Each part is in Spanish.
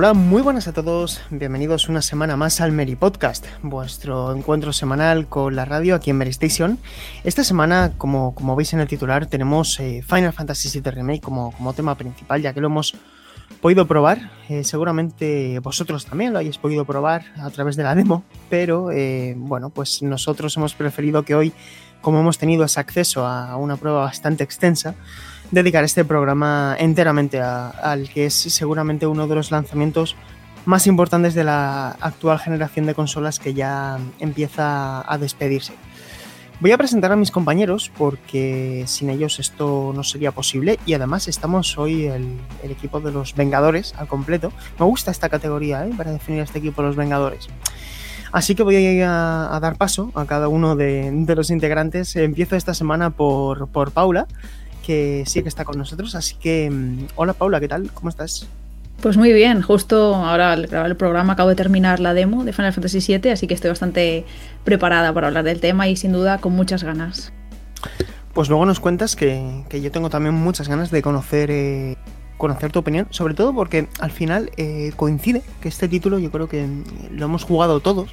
Hola, muy buenas a todos, bienvenidos una semana más al Mary Podcast, vuestro encuentro semanal con la radio aquí en Mary Station. Esta semana, como, como veis en el titular, tenemos eh, Final Fantasy VII Remake como, como tema principal, ya que lo hemos podido probar. Eh, seguramente vosotros también lo hayáis podido probar a través de la demo, pero eh, bueno, pues nosotros hemos preferido que hoy, como hemos tenido ese acceso a una prueba bastante extensa, dedicar este programa enteramente a- al que es seguramente uno de los lanzamientos más importantes de la actual generación de consolas que ya empieza a despedirse. Voy a presentar a mis compañeros porque sin ellos esto no sería posible y además estamos hoy el, el equipo de los Vengadores al completo. Me gusta esta categoría ¿eh? para definir a este equipo los Vengadores. Así que voy a, a dar paso a cada uno de, de los integrantes. Empiezo esta semana por, por Paula, que sí que está con nosotros. Así que, mm, hola Paula, ¿qué tal? ¿Cómo estás? Pues muy bien, justo ahora al grabar el programa acabo de terminar la demo de Final Fantasy VII, así que estoy bastante preparada para hablar del tema y sin duda con muchas ganas. Pues luego nos cuentas que, que yo tengo también muchas ganas de conocer, eh, conocer tu opinión, sobre todo porque al final eh, coincide que este título yo creo que lo hemos jugado todos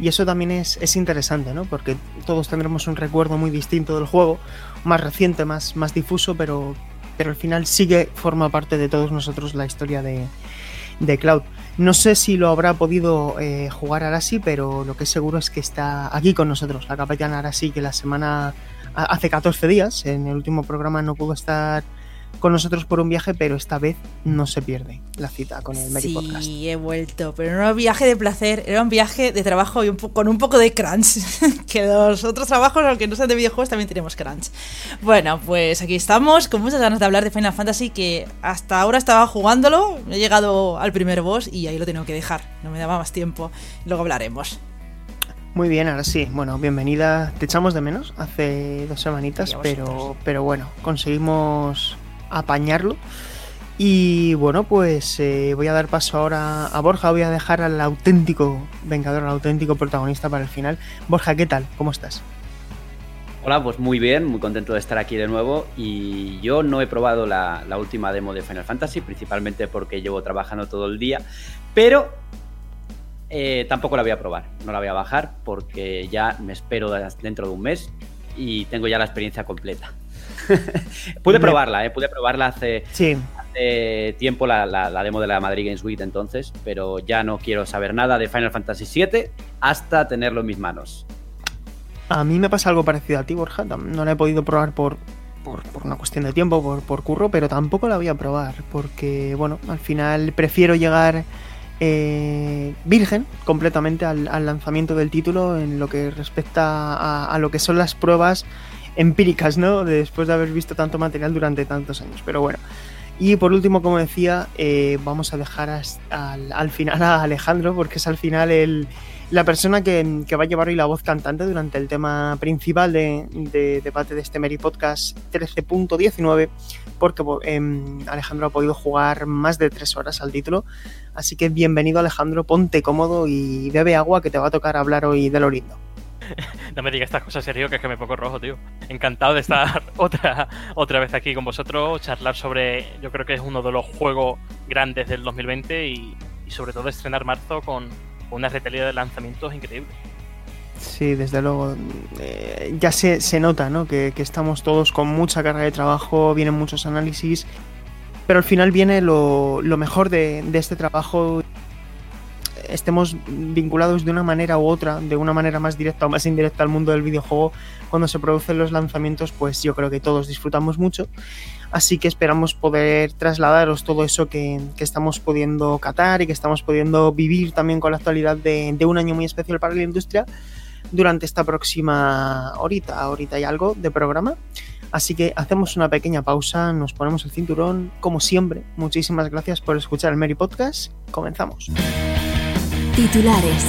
y eso también es, es interesante, ¿no? Porque todos tendremos un recuerdo muy distinto del juego, más reciente, más, más difuso, pero, pero al final sigue, forma parte de todos nosotros la historia de, de Cloud. No sé si lo habrá podido eh, jugar Arasi, pero lo que es seguro es que está aquí con nosotros, la capitana Arasi, que la semana hace 14 días, en el último programa no pudo estar con nosotros por un viaje, pero esta vez no se pierde la cita con el Mary sí, Podcast. he vuelto, pero no era un viaje de placer, era un viaje de trabajo y un con un poco de crunch. que los otros trabajos, aunque no sean de videojuegos, también tenemos crunch. Bueno, pues aquí estamos, con muchas ganas de hablar de Final Fantasy, que hasta ahora estaba jugándolo, he llegado al primer boss y ahí lo tengo que dejar, no me daba más tiempo, luego hablaremos. Muy bien, ahora sí. Bueno, bienvenida. Te echamos de menos hace dos semanitas, pero, pero bueno, conseguimos apañarlo. Y bueno, pues eh, voy a dar paso ahora a Borja. Voy a dejar al auténtico vengador, al auténtico protagonista para el final. Borja, ¿qué tal? ¿Cómo estás? Hola, pues muy bien, muy contento de estar aquí de nuevo y yo no he probado la, última demo de Final Fantasy, principalmente porque llevo trabajando todo el día, pero eh, tampoco la voy a probar, no la voy a bajar porque ya me espero dentro de un mes y tengo ya la experiencia completa. pude probarla, eh, pude probarla hace, Sí, hace tiempo, la, la- la demo de la Madrid Games Week entonces, pero ya no quiero saber nada de Final Fantasy VII hasta tenerlo en mis manos. a mí me pasa algo parecido a ti, Borja. No la he podido probar por, por, por una cuestión de tiempo, por, por curro, pero tampoco la voy a probar porque, bueno, al final prefiero llegar eh, virgen completamente al, al lanzamiento del título en lo que respecta a, a lo que son las pruebas empíricas, ¿no? De- Después de haber visto tanto material durante tantos años. Pero bueno. Y por último, como decía, eh, vamos a dejar al, al final a Alejandro, porque es al final la persona que, va a llevar hoy la voz cantante durante el tema principal de, de debate de este Mary Podcast 13.19, porque em, Alejandro ha podido jugar más de tres horas al título. Así que bienvenido Alejandro, ponte cómodo y bebe agua que te va a tocar hablar hoy de lo lindo. No me digas estas cosas serio, que es que me pongo rojo, tío. Encantado de estar otra, otra vez aquí con vosotros, charlar sobre, yo creo que es uno de los juegos grandes del 2020 y, y sobre todo estrenar marzo con una retaila de lanzamientos increíble. Sí, desde luego. eh, ya se, se nota, ¿no? Que, que estamos todos con mucha carga de trabajo, vienen muchos análisis, pero al final viene lo, lo mejor de, de este trabajo. Estemos vinculados de una manera u otra, de una manera más directa o más indirecta al mundo del videojuego, cuando se producen los lanzamientos, pues yo creo que todos disfrutamos mucho. Así que esperamos poder trasladaros todo eso que, que estamos pudiendo catar y que estamos pudiendo vivir también con la actualidad de, de un año muy especial para la industria durante esta próxima horita, horita y algo de programa. Así que hacemos una pequeña pausa, nos ponemos el cinturón, como siempre. Muchísimas gracias por escuchar el Mary Podcast. Comenzamos. Titulares.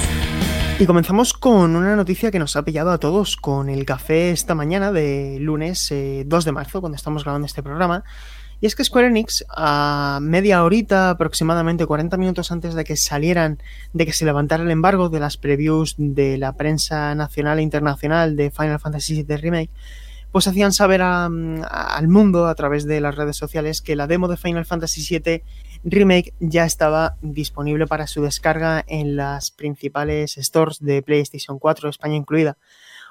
Y comenzamos con una noticia que nos ha pillado a todos con el café esta mañana de lunes 2 eh, de marzo, cuando estamos grabando este programa. Y es que Square Enix, a media horita, aproximadamente 40 minutos antes de que salieran, de que se levantara el embargo de las previews de la prensa nacional e internacional de Final Fantasy VII Remake, pues hacían saber al mundo a través de las redes sociales que la demo de Final Fantasy VII Remake ya estaba disponible para su descarga en las principales stores de PlayStation 4, España incluida.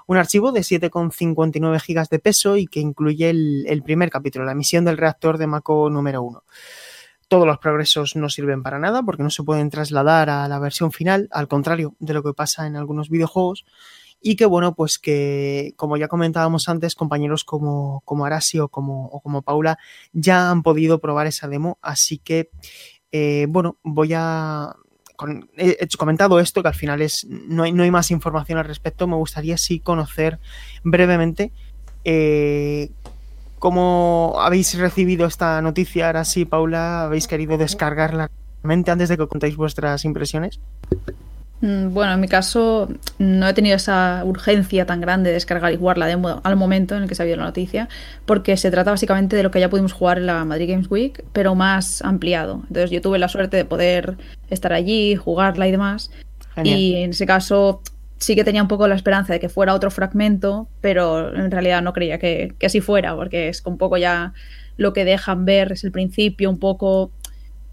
Un archivo de 7,59 GB de peso y que incluye el, primer capítulo, la misión del reactor de Mako número 1 todos los progresos no sirven para nada porque no se pueden trasladar a la versión final, al contrario de lo que pasa en algunos videojuegos. Y que bueno, pues que como ya comentábamos antes, compañeros como, como Arasio como, o como Paula ya han podido probar esa demo. Así que eh, bueno, voy a he comentado esto, que al final es no hay, no hay más información al respecto, me gustaría sí conocer brevemente eh, cómo habéis recibido esta noticia. Ahora sí, Paula, ¿habéis querido descargarla antes de que contéis vuestras impresiones? Mm, bueno, en mi caso no he tenido esa urgencia tan grande de descargar y jugar la demo al momento en el que se ha la noticia, porque se trata básicamente de lo que ya pudimos jugar en la Madrid Games Week, pero más ampliado. Entonces yo tuve la suerte de poder estar allí, jugarla y demás. Y en ese caso sí que tenía un poco la esperanza de que fuera otro fragmento, pero en realidad no creía que, que así fuera, porque es un poco ya lo que dejan ver, es el principio, un poco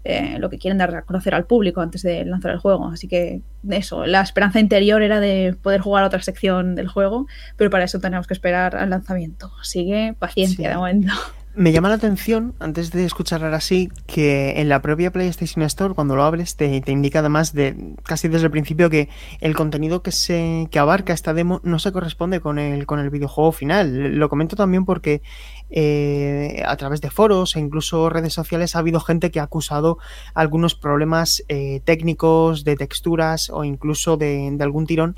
eh, lo que quieren dar a conocer al público antes de lanzar el juego. Así que eso, la esperanza interior era de poder jugar otra sección del juego, pero para eso tenemos que esperar al lanzamiento. Así que paciencia de momento. Me llama la atención, antes de escuchar ahora sí, que en la propia PlayStation Store, cuando lo abres, te, indica además de casi desde el principio que el contenido que se que abarca esta demo no se corresponde con el, con el videojuego final. Lo comento también porque eh, a través de foros e incluso redes sociales ha habido gente que ha acusado algunos problemas eh, técnicos, de texturas o incluso de, de algún tirón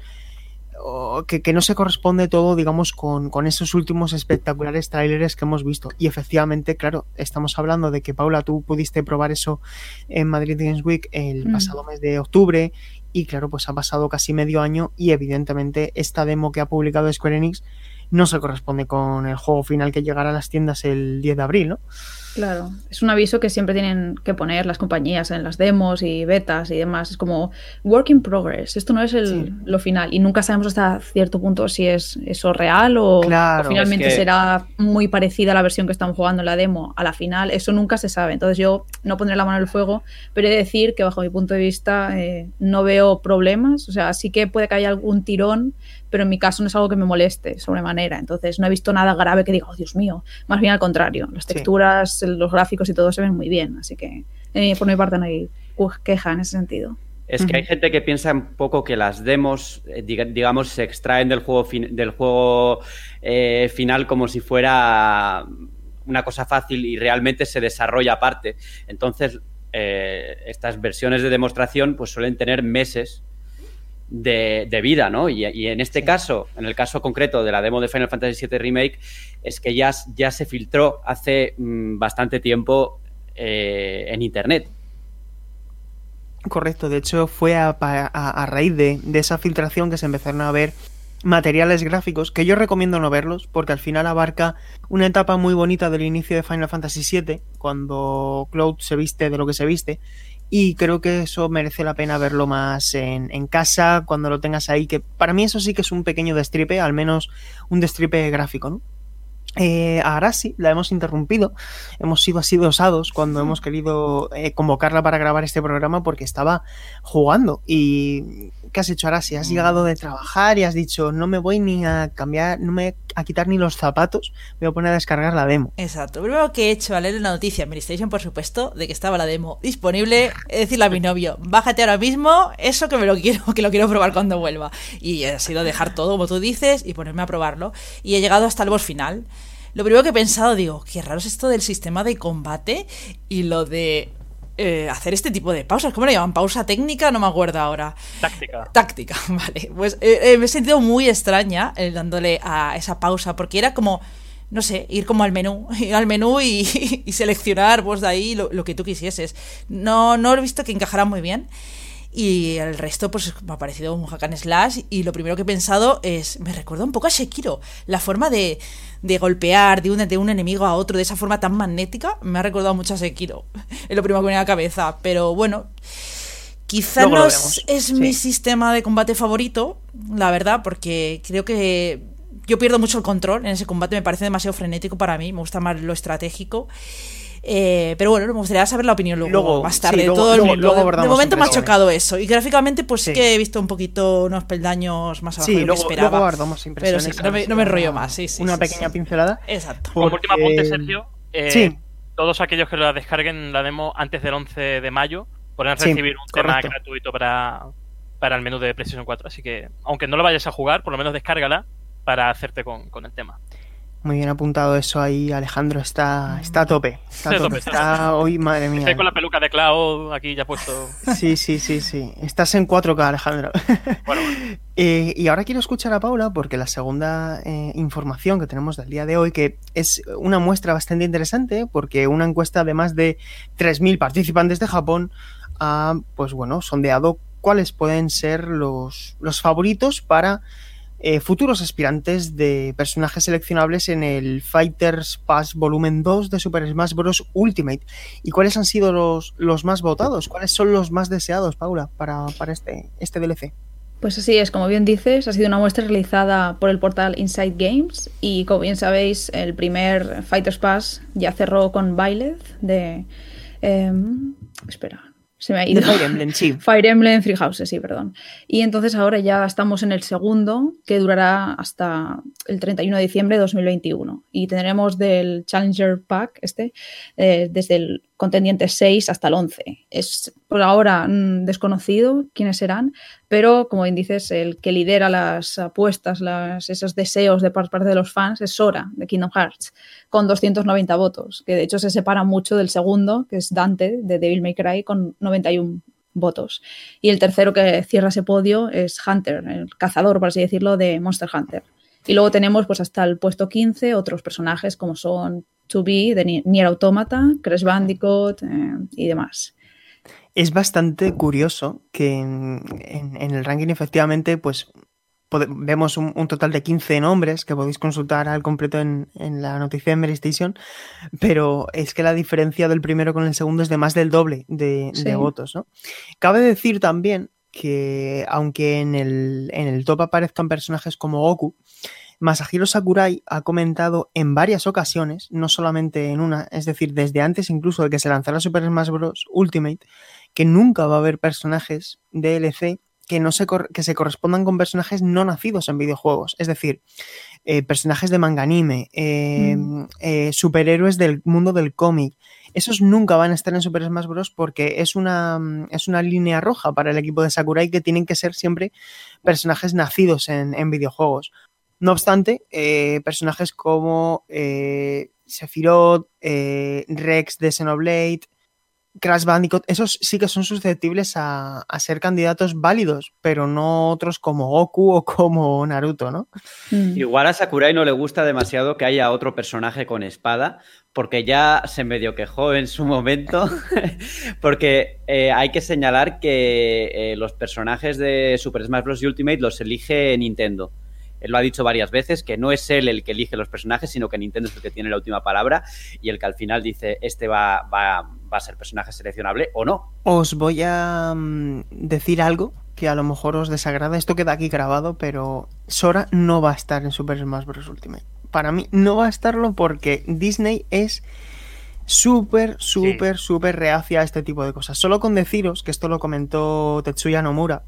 que, no se corresponde todo, digamos, con, esos últimos espectaculares trailers que hemos visto. Y efectivamente, claro, estamos hablando de que, Paula, tú pudiste probar eso en Madrid Games Week el mm. pasado mes de octubre. Y claro, pues ha pasado casi medio año y evidentemente esta demo que ha publicado Square Enix no se corresponde con el juego final que llegará a las tiendas el 10 de abril, ¿no? Claro, es un aviso que siempre tienen que poner las compañías en las demos y betas y demás. Es como work in progress. Esto no es el, lo final y nunca sabemos hasta cierto punto si es eso real o, finalmente será muy parecida a la versión que estamos jugando en la demo a la final. Eso nunca se sabe. Entonces yo no pondré la mano en el fuego, pero he de decir que bajo mi punto de vista eh, no veo problemas. O sea, sí que puede que haya algún tirón, pero en mi caso no es algo que me moleste sobremanera. Entonces no he visto nada grave que diga, oh Dios mío. Más bien al contrario. Las texturas los gráficos y todo se ven muy bien, así que eh, por mi parte no hay queja en ese sentido. Es que hay gente que piensa un poco que las demos, eh, digamos, se extraen del juego, del juego eh, final como si fuera una cosa fácil y realmente se desarrolla aparte. Entonces, estas versiones de demostración pues suelen tener meses de, vida, ¿no? Y, en este caso, en el caso concreto de la demo de Final Fantasy VII Remake, es que ya, ya se filtró hace mm, bastante tiempo eh, en Internet. Correcto, de hecho fue a, raíz de, esa filtración que se empezaron a ver materiales gráficos, que yo recomiendo no verlos, porque al final abarca una etapa muy bonita del inicio de Final Fantasy VII, cuando Cloud se viste de lo que se viste, y creo que eso merece la pena verlo más en, casa, cuando lo tengas ahí, que para mí eso sí que es un pequeño destripe, al menos un destripe gráfico, ¿no? Eh, ahora sí, la hemos interrumpido. Hemos sido así dosados cuando hemos querido eh, convocarla para grabar este programa porque estaba jugando. ¿Y qué has hecho ahora? Si has llegado de trabajar y has dicho, no me voy ni a cambiar, no me a quitar ni los zapatos, voy a poner a descargar la demo. Exacto. Primero que he hecho al leer la noticia en Station, por supuesto, de que estaba la demo disponible, he decirle a mi novio, bájate ahora mismo, eso que me lo quiero, que lo quiero probar cuando vuelva. Y ha sido dejar todo, como tú dices, y ponerme a probarlo. Y he llegado hasta el boss final. Lo primero que he pensado, digo, qué raro es esto del sistema de combate y lo de eh, hacer este tipo de pausas. ¿Cómo le llaman? ¿Pausa técnica? No me acuerdo ahora. Táctica. Táctica, vale. Pues eh, eh, me he sentido muy extraña dándole a esa pausa porque era como no sé, ir como al menú, ir al menú y, y seleccionar vos de ahí lo, lo, que tú quisieses. No, no he visto que encajara muy bien. Y el resto, pues me ha parecido un hack and slash. Y lo primero que he pensado es. Me recuerda un poco a Shekiro. La forma de, de golpear de un, de un enemigo a otro de esa forma tan magnética me ha recordado mucho a Sekiro. Es lo primero que me viene a la cabeza. Pero bueno. Quizá no es, es sí. mi sistema de combate favorito, la verdad, porque creo que yo pierdo mucho el control en ese combate, me parece demasiado frenético para mí, me gusta más lo estratégico. Eh, pero bueno, me gustaría saber la opinión luego, luego más tarde. Sí, luego, todo luego, el, luego de momento me ha chocado eso. Y gráficamente, pues sí. que he visto un poquito unos peldaños más abajo sí, de lo luego, que esperaba. Pero sí, no me, no me enrollo más. Sí, sí, una sí, pequeña pincelada. Exacto. Porque... Como último apunte, Sergio. Eh, sí. Todos aquellos que la descarguen la demo antes del 11 de mayo podrán recibir un tema gratuito para, para el menú de PlayStation 4. Así que, aunque no lo vayas a jugar, por lo menos descárgala para hacerte con, con el tema. Muy bien apuntado eso ahí, Alejandro está, está a tope. Está, a tope. está hoy, madre mía. Estoy con la peluca de Cloud aquí ya puesto. Sí, sí, sí, sí. Estás en 4K, Alejandro. Bueno. eh, y ahora quiero escuchar a Paula porque la segunda eh, información que tenemos del día de hoy, que es una muestra bastante interesante, porque una encuesta de más de 3.000 participantes de Japón ha, pues bueno, sondeado cuáles pueden ser los, los favoritos para eh, futuros aspirantes de personajes seleccionables en el Fighters Pass Volumen 2 de Super Smash Bros. Ultimate. ¿Y cuáles han sido los, los más votados? ¿Cuáles son los más deseados, Paula, para, para este, este DLC? Pues así es, como bien dices, ha sido una muestra realizada por el portal Inside Games y como bien sabéis, el primer Fighters Pass ya cerró con Byleth de... Eh, espera, se me ha ido. Fire Emblem, sí. Fire Emblem Three Houses, sí, perdón. Y entonces ahora ya estamos en el segundo, que durará hasta el 31 de diciembre de 2021. Y tendremos del Challenger Pack, este, eh, desde el contendiente 6 hasta el 11. Es por ahora mmm, desconocido quiénes serán, pero como bien dices, el que lidera las apuestas, las, esos deseos de parte de los fans es Sora, de Kingdom Hearts, con 290 votos, que de hecho se separa mucho del segundo, que es Dante, de Devil May Cry, con 91 votos. Y el tercero que cierra ese podio es Hunter, el cazador, por así decirlo, de Monster Hunter. Y luego tenemos pues hasta el puesto 15 otros personajes como son 2B de Nier Automata, Crash Bandicoot eh, y demás. Es bastante curioso que en, en, en el ranking efectivamente pues vemos un, un, total de 15 nombres que podéis consultar al completo en, en la noticia de Mary Station, pero es que la diferencia del primero con el segundo es de más del doble de, sí. de votos, ¿no? Cabe decir también que aunque en el, en el top aparezcan personajes como Goku, Masahiro Sakurai ha comentado en varias ocasiones, no solamente en una, es decir, desde antes incluso de que se lanzara Super Smash Bros. Ultimate, que nunca va a haber personajes DLC que, no se, que se correspondan con personajes no nacidos en videojuegos. Es decir, eh, personajes de manga anime, eh, mm. eh, superhéroes del mundo del cómic. Esos nunca van a estar en Super Smash Bros. porque es una, es una línea roja para el equipo de Sakurai que tienen que ser siempre personajes nacidos en, en videojuegos. No obstante, eh, personajes como eh, Sephiroth, eh, Rex de Xenoblade, Crash Bandicoot, esos sí que son susceptibles a, a, ser candidatos válidos, pero no otros como Goku o como Naruto, ¿no? Mm. Igual a Sakurai no le gusta demasiado que haya otro personaje con espada, porque ya se medio quejó en su momento, porque eh, hay que señalar que eh, los personajes de Super Smash Bros. Ultimate los elige Nintendo. Él lo ha dicho varias veces, que no es él el que elige los personajes, sino que Nintendo es el que tiene la última palabra y el que al final dice, este va, va, va a ser personaje seleccionable o no. Os voy a um, decir algo que a lo mejor os desagrada. Esto queda aquí grabado, pero Sora no va a estar en Super Smash Bros. Ultimate. Para mí no va a estarlo porque Disney es súper, súper, sí. súper reacia a este tipo de cosas. Solo con deciros, que esto lo comentó Tetsuya Nomura,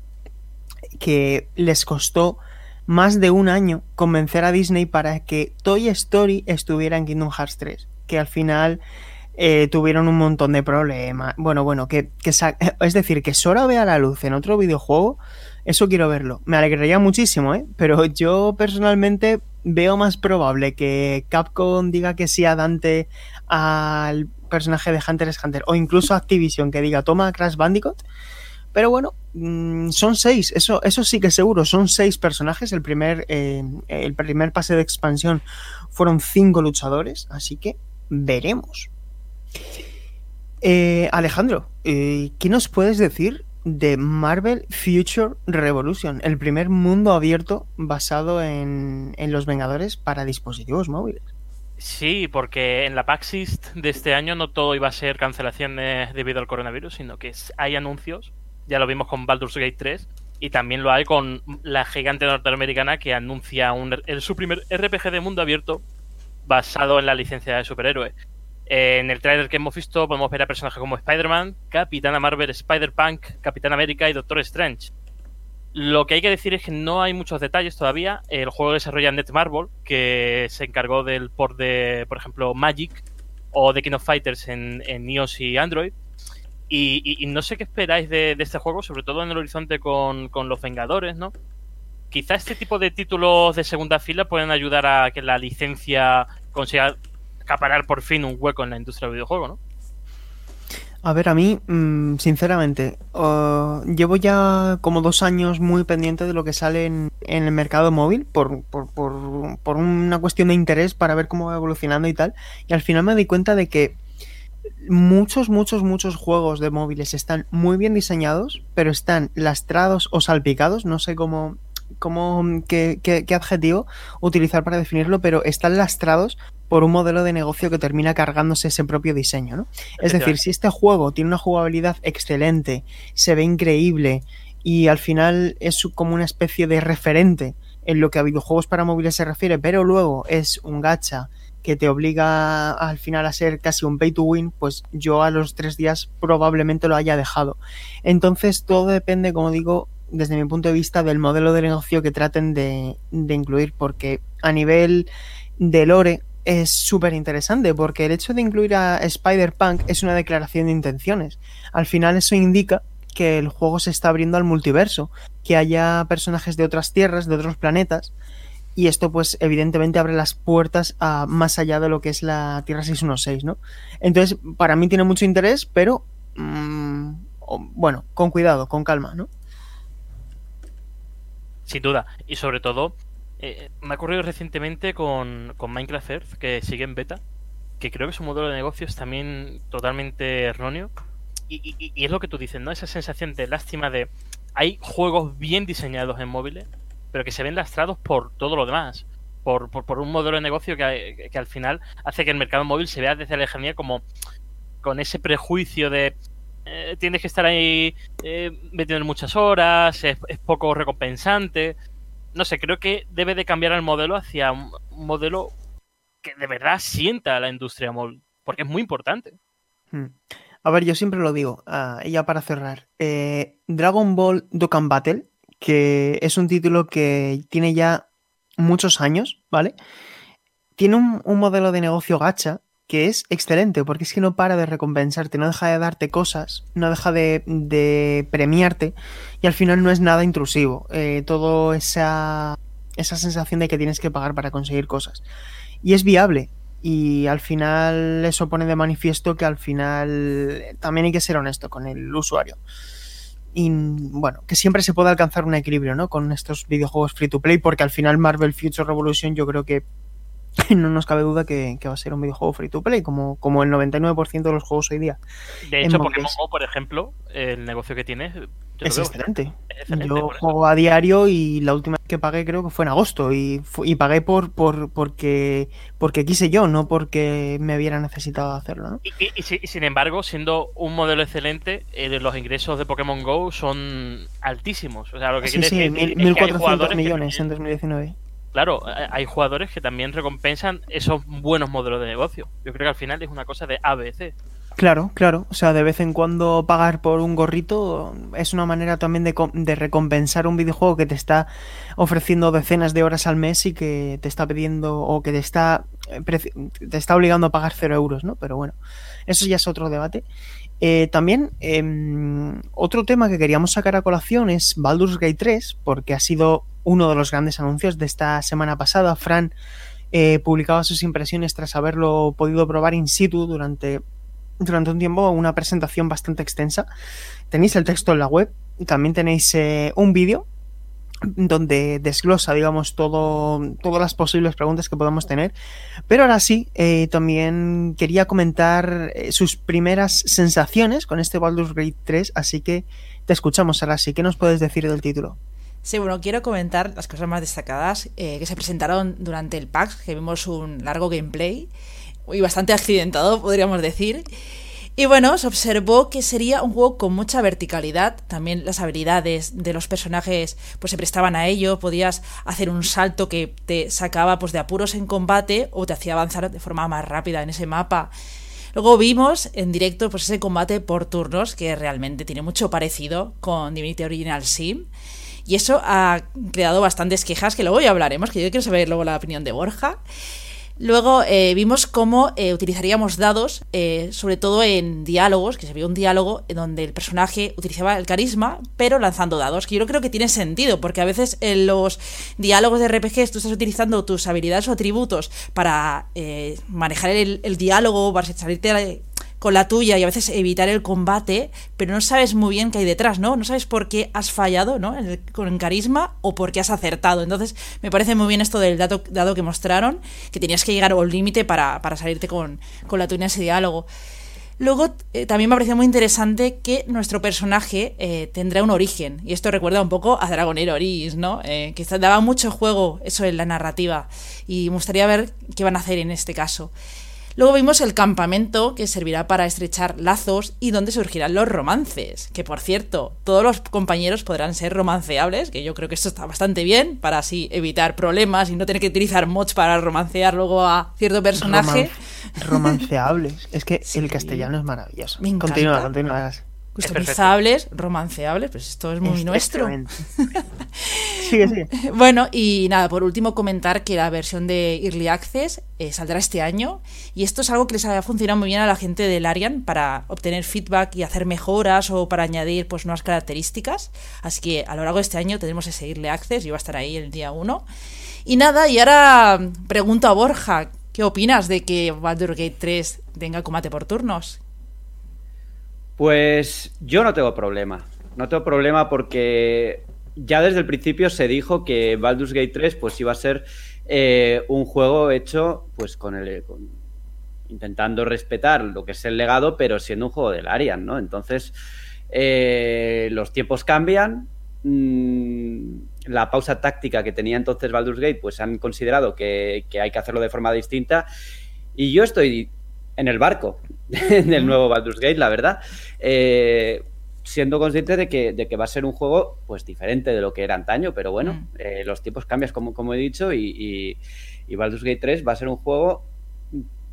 que les costó más de un año convencer a Disney para que Toy Story estuviera en Kingdom Hearts 3, que al final eh, tuvieron un montón de problemas. Bueno, bueno, que, es decir, que Sora vea la luz en otro videojuego, eso quiero verlo. Me alegraría muchísimo, ¿eh? Pero yo personalmente veo más probable que Capcom diga que sí a Dante al personaje de Hunter x Hunter, o incluso Activision que diga toma Crash Bandicoot. Pero bueno, mm, son seis, eso, eso sí que seguro, son seis personajes. El primer, eh, el primer pase de expansión fueron cinco luchadores, así que veremos. Eh, Alejandro, eh, ¿qué nos puedes decir de Marvel Future Revolution, el primer mundo abierto basado en, en los Vengadores para dispositivos móviles? Sí, porque en la Paxist de este año no todo iba a ser cancelaciones debido al coronavirus, sino que hay anuncios. Ya lo vimos con Baldur's Gate 3 y también lo hay con la gigante norteamericana que anuncia un, el, su primer RPG de mundo abierto basado en la licencia de superhéroes. En el trailer que hemos visto podemos ver a personajes como Spider-Man, Capitana Marvel, Spider-Punk, Capitán América y Doctor Strange. Lo que hay que decir es que no hay muchos detalles todavía. El juego desarrolla Netmarble, que se encargó del port de, por ejemplo, Magic o de King of Fighters en, en iOS y Android. Y, y, no sé qué esperáis de, este juego, sobre todo en el horizonte con, con los Vengadores, ¿no? Quizá este tipo de títulos de segunda fila pueden ayudar a que la licencia consiga acaparar por fin un hueco en la industria del videojuego, ¿no? A ver, a mí, mmm, sinceramente, uh, llevo ya como dos años muy pendiente de lo que sale en, en el mercado móvil por, por, por, por, una cuestión de interés para ver cómo va evolucionando y tal. Y al final me di cuenta de que muchos, muchos, muchos juegos de móviles están muy bien diseñados, pero están lastrados o salpicados, no sé cómo, cómo qué, qué, qué adjetivo utilizar para definirlo, pero están lastrados por un modelo de negocio que termina cargándose ese propio diseño, ¿no? Es decir, si este juego tiene una jugabilidad excelente, se ve increíble y al final es como una especie de referente en lo que a videojuegos para móviles se refiere, pero luego es un gacha que te obliga al final a ser casi un pay to win, pues yo a los tres días probablemente lo haya dejado. Entonces todo depende, como digo, desde mi punto de vista, del modelo de negocio que traten de, incluir, porque a nivel de lore es súper interesante porque el hecho de incluir a Spider-Punk es una declaración de intenciones. Al final eso indica que el juego se está abriendo al multiverso, que haya personajes de otras tierras, de otros planetas, y esto pues evidentemente abre las puertas a más allá de lo que es la Tierra 616, ¿no? Entonces, para mí tiene mucho interés, pero mmm, bueno, con cuidado, con calma, ¿no? Sin duda, y sobre todo eh, me ha ocurrido recientemente con, con, Minecraft Earth, que sigue en beta, que creo que su modelo de negocio es también totalmente erróneo. Y, y, y, es lo que tú dices, ¿no? Esa sensación de lástima de... Hay juegos bien diseñados en móviles, pero que se ven lastrados por todo lo demás. Por, por, un modelo de negocio que, que, al final hace que el mercado móvil se vea desde la lejanía como con ese prejuicio de eh, tienes que estar ahí eh, metiendo muchas horas, es, poco recompensante no sé, creo que debe de cambiar el modelo hacia un modelo que de verdad sienta la industria móvil, porque es muy importante. Hmm. A ver, yo siempre lo digo, uh, ya para cerrar, eh, Dragon Ball Dokkan Battle, que es un título que tiene ya muchos años, ¿vale? Tiene un, un modelo de negocio gacha que es excelente, porque es que no para de recompensarte, no deja de darte cosas, no deja de, premiarte y al final no es nada intrusivo. Eh, todo esa, esa sensación de que tienes que pagar para conseguir cosas. Y es viable. Y al final eso pone de manifiesto que al final también hay que ser honesto con el usuario. Y bueno, que siempre se puede alcanzar un equilibrio, ¿no? Con estos videojuegos free to play, porque al final Marvel Future Revolution yo creo que no nos cabe duda que, que, va a ser un videojuego free to play, como, como el 99% de los juegos hoy día. De hecho, Pokémon Go, por ejemplo, el negocio que tiene es excelente. es excelente. Yo juego a diario y la última vez que pagué creo que fue en agosto y, y pagué por, por porque porque quise yo, no porque me hubiera necesitado hacerlo. ¿no? Y, y, y, sin embargo, siendo un modelo excelente, eh, los ingresos de Pokémon Go son altísimos. O sea, lo que sí, sí, decir, 1.400 millones que... en 2019 claro, hay jugadores que también recompensan esos buenos modelos de negocio. Yo creo que al final es una cosa de ABC. Claro, claro. O sea, de vez en cuando pagar por un gorrito es una manera también de, de, recompensar un videojuego que te está ofreciendo decenas de horas al mes y que te está pidiendo o que te está, te está obligando a pagar cero euros, ¿no? Pero bueno, eso ya es otro debate. Eh, también, eh, otro tema que queríamos sacar a colación es Baldur's Gate 3, porque ha sido uno de los grandes anuncios de esta semana pasada. Fran eh, publicaba sus impresiones tras haberlo podido probar in situ durante, durante un tiempo, una presentación bastante extensa. Tenéis el texto en la web también tenéis eh, un vídeo donde desglosa, digamos, todo, todas las posibles preguntas que podamos tener. Pero ahora sí, eh, también quería comentar eh, sus primeras sensaciones con este Baldur's Gate 3, así que te escuchamos ahora sí. ¿Qué nos puedes decir del título? Sí, bueno, quiero comentar las cosas más destacadas eh, que se presentaron durante el PAX, que vimos un largo gameplay y bastante accidentado, podríamos decir. Y bueno, se observó que sería un juego con mucha verticalidad, también las habilidades de los personajes pues se prestaban a ello, podías hacer un salto que te sacaba pues de apuros en combate o te hacía avanzar de forma más rápida en ese mapa. Luego vimos en directo pues ese combate por turnos que realmente tiene mucho parecido con Divinity Original Sim. Y eso ha creado bastantes quejas que luego ya hablaremos, que yo quiero saber luego la opinión de Borja. Luego eh, vimos cómo eh, utilizaríamos dados, eh, sobre todo en diálogos, que se vio un diálogo donde el personaje utilizaba el carisma, pero lanzando dados, que yo creo que tiene sentido, porque a veces en los diálogos de RPGs tú estás utilizando tus habilidades o atributos para manejar el, el diálogo, para salirte con la tuya y a veces evitar el combate, pero no sabes muy bien qué hay detrás, ¿no? No sabes por qué has fallado, ¿no? con el carisma o por qué has acertado. Entonces, me parece muy bien esto del dato, dado que mostraron, que tenías que llegar al límite para, para, salirte con, con la tuya en ese diálogo. Luego, eh, también me ha parecido muy interesante que nuestro personaje eh, tendrá un origen. Y esto recuerda un poco a Dragonero Oris, ¿no? Eh, que daba mucho juego eso en la narrativa. Y me gustaría ver qué van a hacer en este caso. Luego vimos el campamento, que servirá para estrechar lazos y donde surgirán los romances. Que por cierto, todos los compañeros podrán ser romanceables, que yo creo que esto está bastante bien, para así evitar problemas y no tener que utilizar mods para romancear luego a cierto personaje. romanceables. Es que el castellano es maravilloso. Continúa, continúa customizables, romanceables, pues esto es muy nuestro. sigue, sigue. Bueno, y nada, por último comentar que la versión de Early Access eh, saldrá este año y esto es algo que les ha funcionado muy bien a la gente del Arian para obtener feedback y hacer mejoras o para añadir pues nuevas características. Así que a lo largo de este año tenemos ese Early Access, yo voy a estar ahí el día 1. Y nada, y ahora pregunto a Borja, ¿qué opinas de que Baldur's Gate 3 tenga combate por turnos? Pues yo no tengo problema. No tengo problema porque ya desde el principio se dijo que Baldur's Gate 3 pues iba a ser eh, un juego hecho pues con el intentando respetar lo que es el legado, pero siendo un juego del Arian, ¿no? Entonces eh, los tiempos cambian. Mm, la pausa táctica que tenía entonces Baldur's Gate, pues han considerado que hay que hacerlo de forma distinta. Y yo estoy en el barco del nuevo Baldur's Gate, la verdad. Eh, siendo consciente de que, de que, va a ser un juego pues diferente de lo que era antaño, pero bueno, mm. eh, los tiempos cambian como, como he dicho y, y, Baldur's Gate 3 va a ser un juego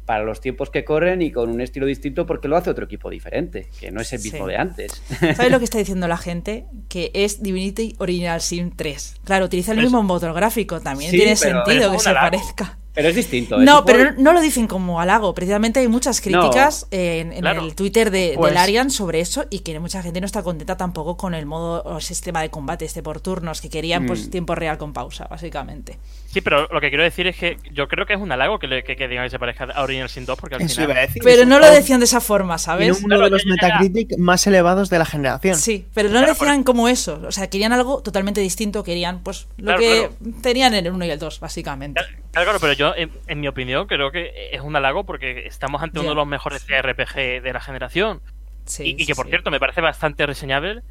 para los tiempos que corren y con un estilo distinto porque lo hace otro equipo diferente, que no es el mismo de antes. ¿Sabes lo que está diciendo la gente? Que es Divinity Original Sin 3. Claro, utiliza el mismo motor gráfico, también tiene sentido que se parezca. Pero es distinto. No, pero no lo dicen como halago. Precisamente hay muchas críticas en, el Twitter de, pues Arian sobre eso y que mucha gente no está contenta tampoco con el modo o sistema de combate este por turnos, que querían pues mm. tiempo real con pausa, básicamente. Sí, pero lo que quiero decir es que yo creo que es un halago que, le, que, digan que se parezca a Original Sin 2 porque al final... pero no lo decían de esa forma, ¿sabes? uno de los Metacritic más elevados de la generación. Sí, pero no lo decían como eso. O sea, querían algo totalmente distinto, querían pues lo que tenían en el 1 y el 2, básicamente. Claro, pero yo, en, mi opinión, creo que es un halago porque estamos ante uno de los mejores RPG de la generación. y, que, por cierto, me parece bastante reseñable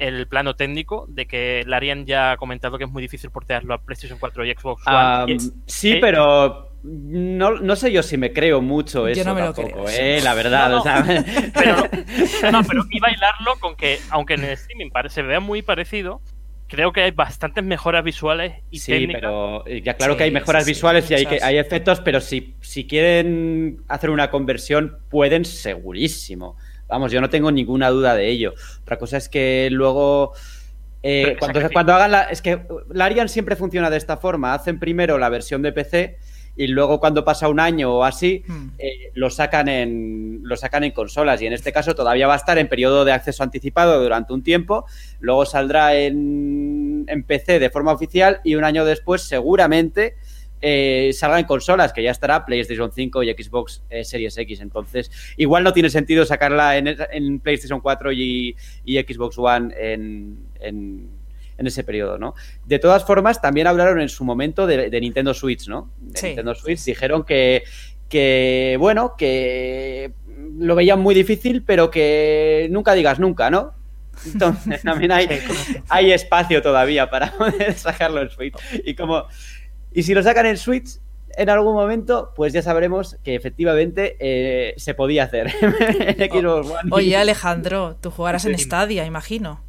el plano técnico de que Larian ya ha comentado que es muy difícil portearlo a PlayStation 4 y Xbox One. sí, pero no, no, sé yo si me creo mucho eso no me tampoco, eh, la verdad. No, pero, no, pero y bailarlo con que, aunque en el streaming se vea muy parecido, creo que hay bastantes mejoras visuales y sí, pero eh, ya claro que hay mejoras visuales y hay, que, hay efectos, pero si, si quieren hacer una conversión, pueden segurísimo. Vamos, yo no tengo ninguna duda de ello. Otra cosa es que luego... Eh, cuando, cuando, hagan la... Es que la Arian siempre funciona de esta forma. Hacen primero la versión de PC y luego cuando pasa un año o así hmm. eh, lo sacan en lo sacan en consolas y en este caso todavía va a estar en periodo de acceso anticipado durante un tiempo luego saldrá en, en PC de forma oficial y un año después seguramente eh, salga en consolas, que ya estará PlayStation 5 y Xbox eh, Series X. Entonces, igual no tiene sentido sacarla en, en PlayStation 4 y, y Xbox One en, en, en, ese periodo, ¿no? De todas formas, también hablaron en su momento de, de Nintendo Switch, ¿no? De Sí. Nintendo Switch dijeron que, que, bueno, que lo veían muy difícil, pero que nunca digas nunca, ¿no? Entonces, también hay, hay espacio todavía para poder sacarlo en Switch. Y como y si lo sacan en Switch en algún momento, pues ya sabremos que efectivamente eh, se podía hacer en Xbox One. Oye, Alejandro, tú jugarás en. Stadia, imagino.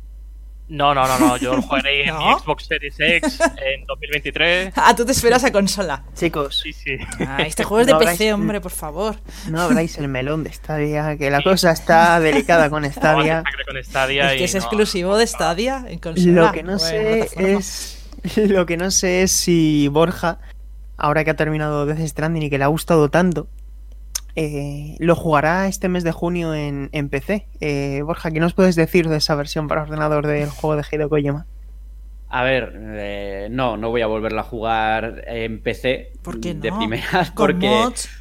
No, no, no, no. Yo lo jugaré en ¿No? mi Xbox Series X en 2023. Ah, tú te esperas a consola. Chicos, Sí, sí. Ah, este juego es de No PC, habráis- hombre, por favor. no abráis el melón de Stadia, que la cosa está delicada con Stadia. que con Stadia Es que y es no- exclusivo de Stadia en consola. Lo que no Bueno, sé es. Lo que no sé es si Borja, ahora que ha terminado Death Stranding y que le ha gustado tanto, eh, lo jugará este mes de junio en, en PC. Eh, Borja, ¿qué nos puedes decir de esa versión para ordenador del juego de Hideo Kojima? A ver, eh, no, no voy a volverla a jugar en PC ¿Por qué no? de primeras Con porque, mods.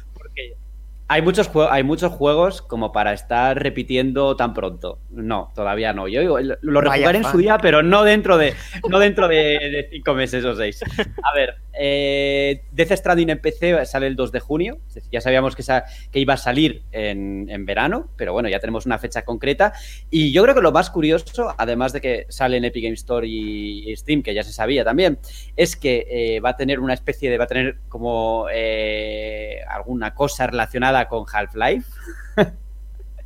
Hay muchos hay muchos juegos como para estar repitiendo tan pronto. No, todavía no. Yo lo- rejugaré en su día, pero no dentro de no dentro de, de cinco meses o seis. A ver, eh, Death Stranding en PC sale el 2 de junio. Ya sabíamos que, sa- que iba a salir en, en verano, pero bueno, ya tenemos una fecha concreta. Y yo creo que lo más curioso, además de que sale en Epic Game Store y, y Steam, que ya se sabía también, es que eh, va a tener una especie de, va a tener como eh, alguna cosa relacionada con Half-Life.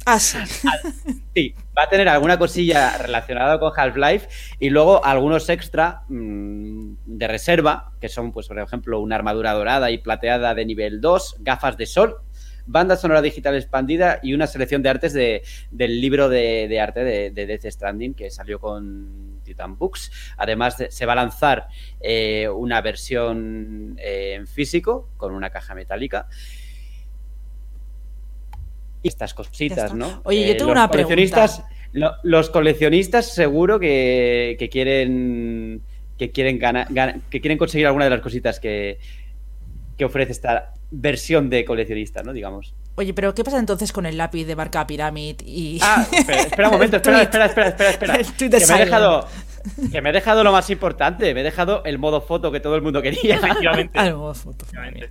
Ah, sí. Sí, va a tener alguna cosilla relacionada con Half-Life y luego algunos extra mm, de reserva, que son, pues, por ejemplo, una armadura dorada y plateada de nivel 2, gafas de sol, banda sonora digital expandida y una selección de artes de, del libro de, de arte de, de Death Stranding que salió con Titan Books. Además, de- se va a lanzar eh, una versión eh, en físico con una caja metálica. Estas cositas. ¿no? Oye, yo Eh, tengo una coleccionistas, pregunta. lo- los coleccionistas seguro que, que quieren que quieren ganar, que quieren conseguir alguna de las cositas que, que ofrece esta versión de coleccionista, ¿no? Digamos. Oye, pero ¿qué pasa entonces con el lápiz de Barca Pyramid y. Ah, espera, espera un momento, espera, espera, espera, espera, espera. Que me he dejado que me he dejado lo más importante, me he dejado el modo foto que todo el mundo quería. Efectivamente. Ah, no, foto. efectivamente.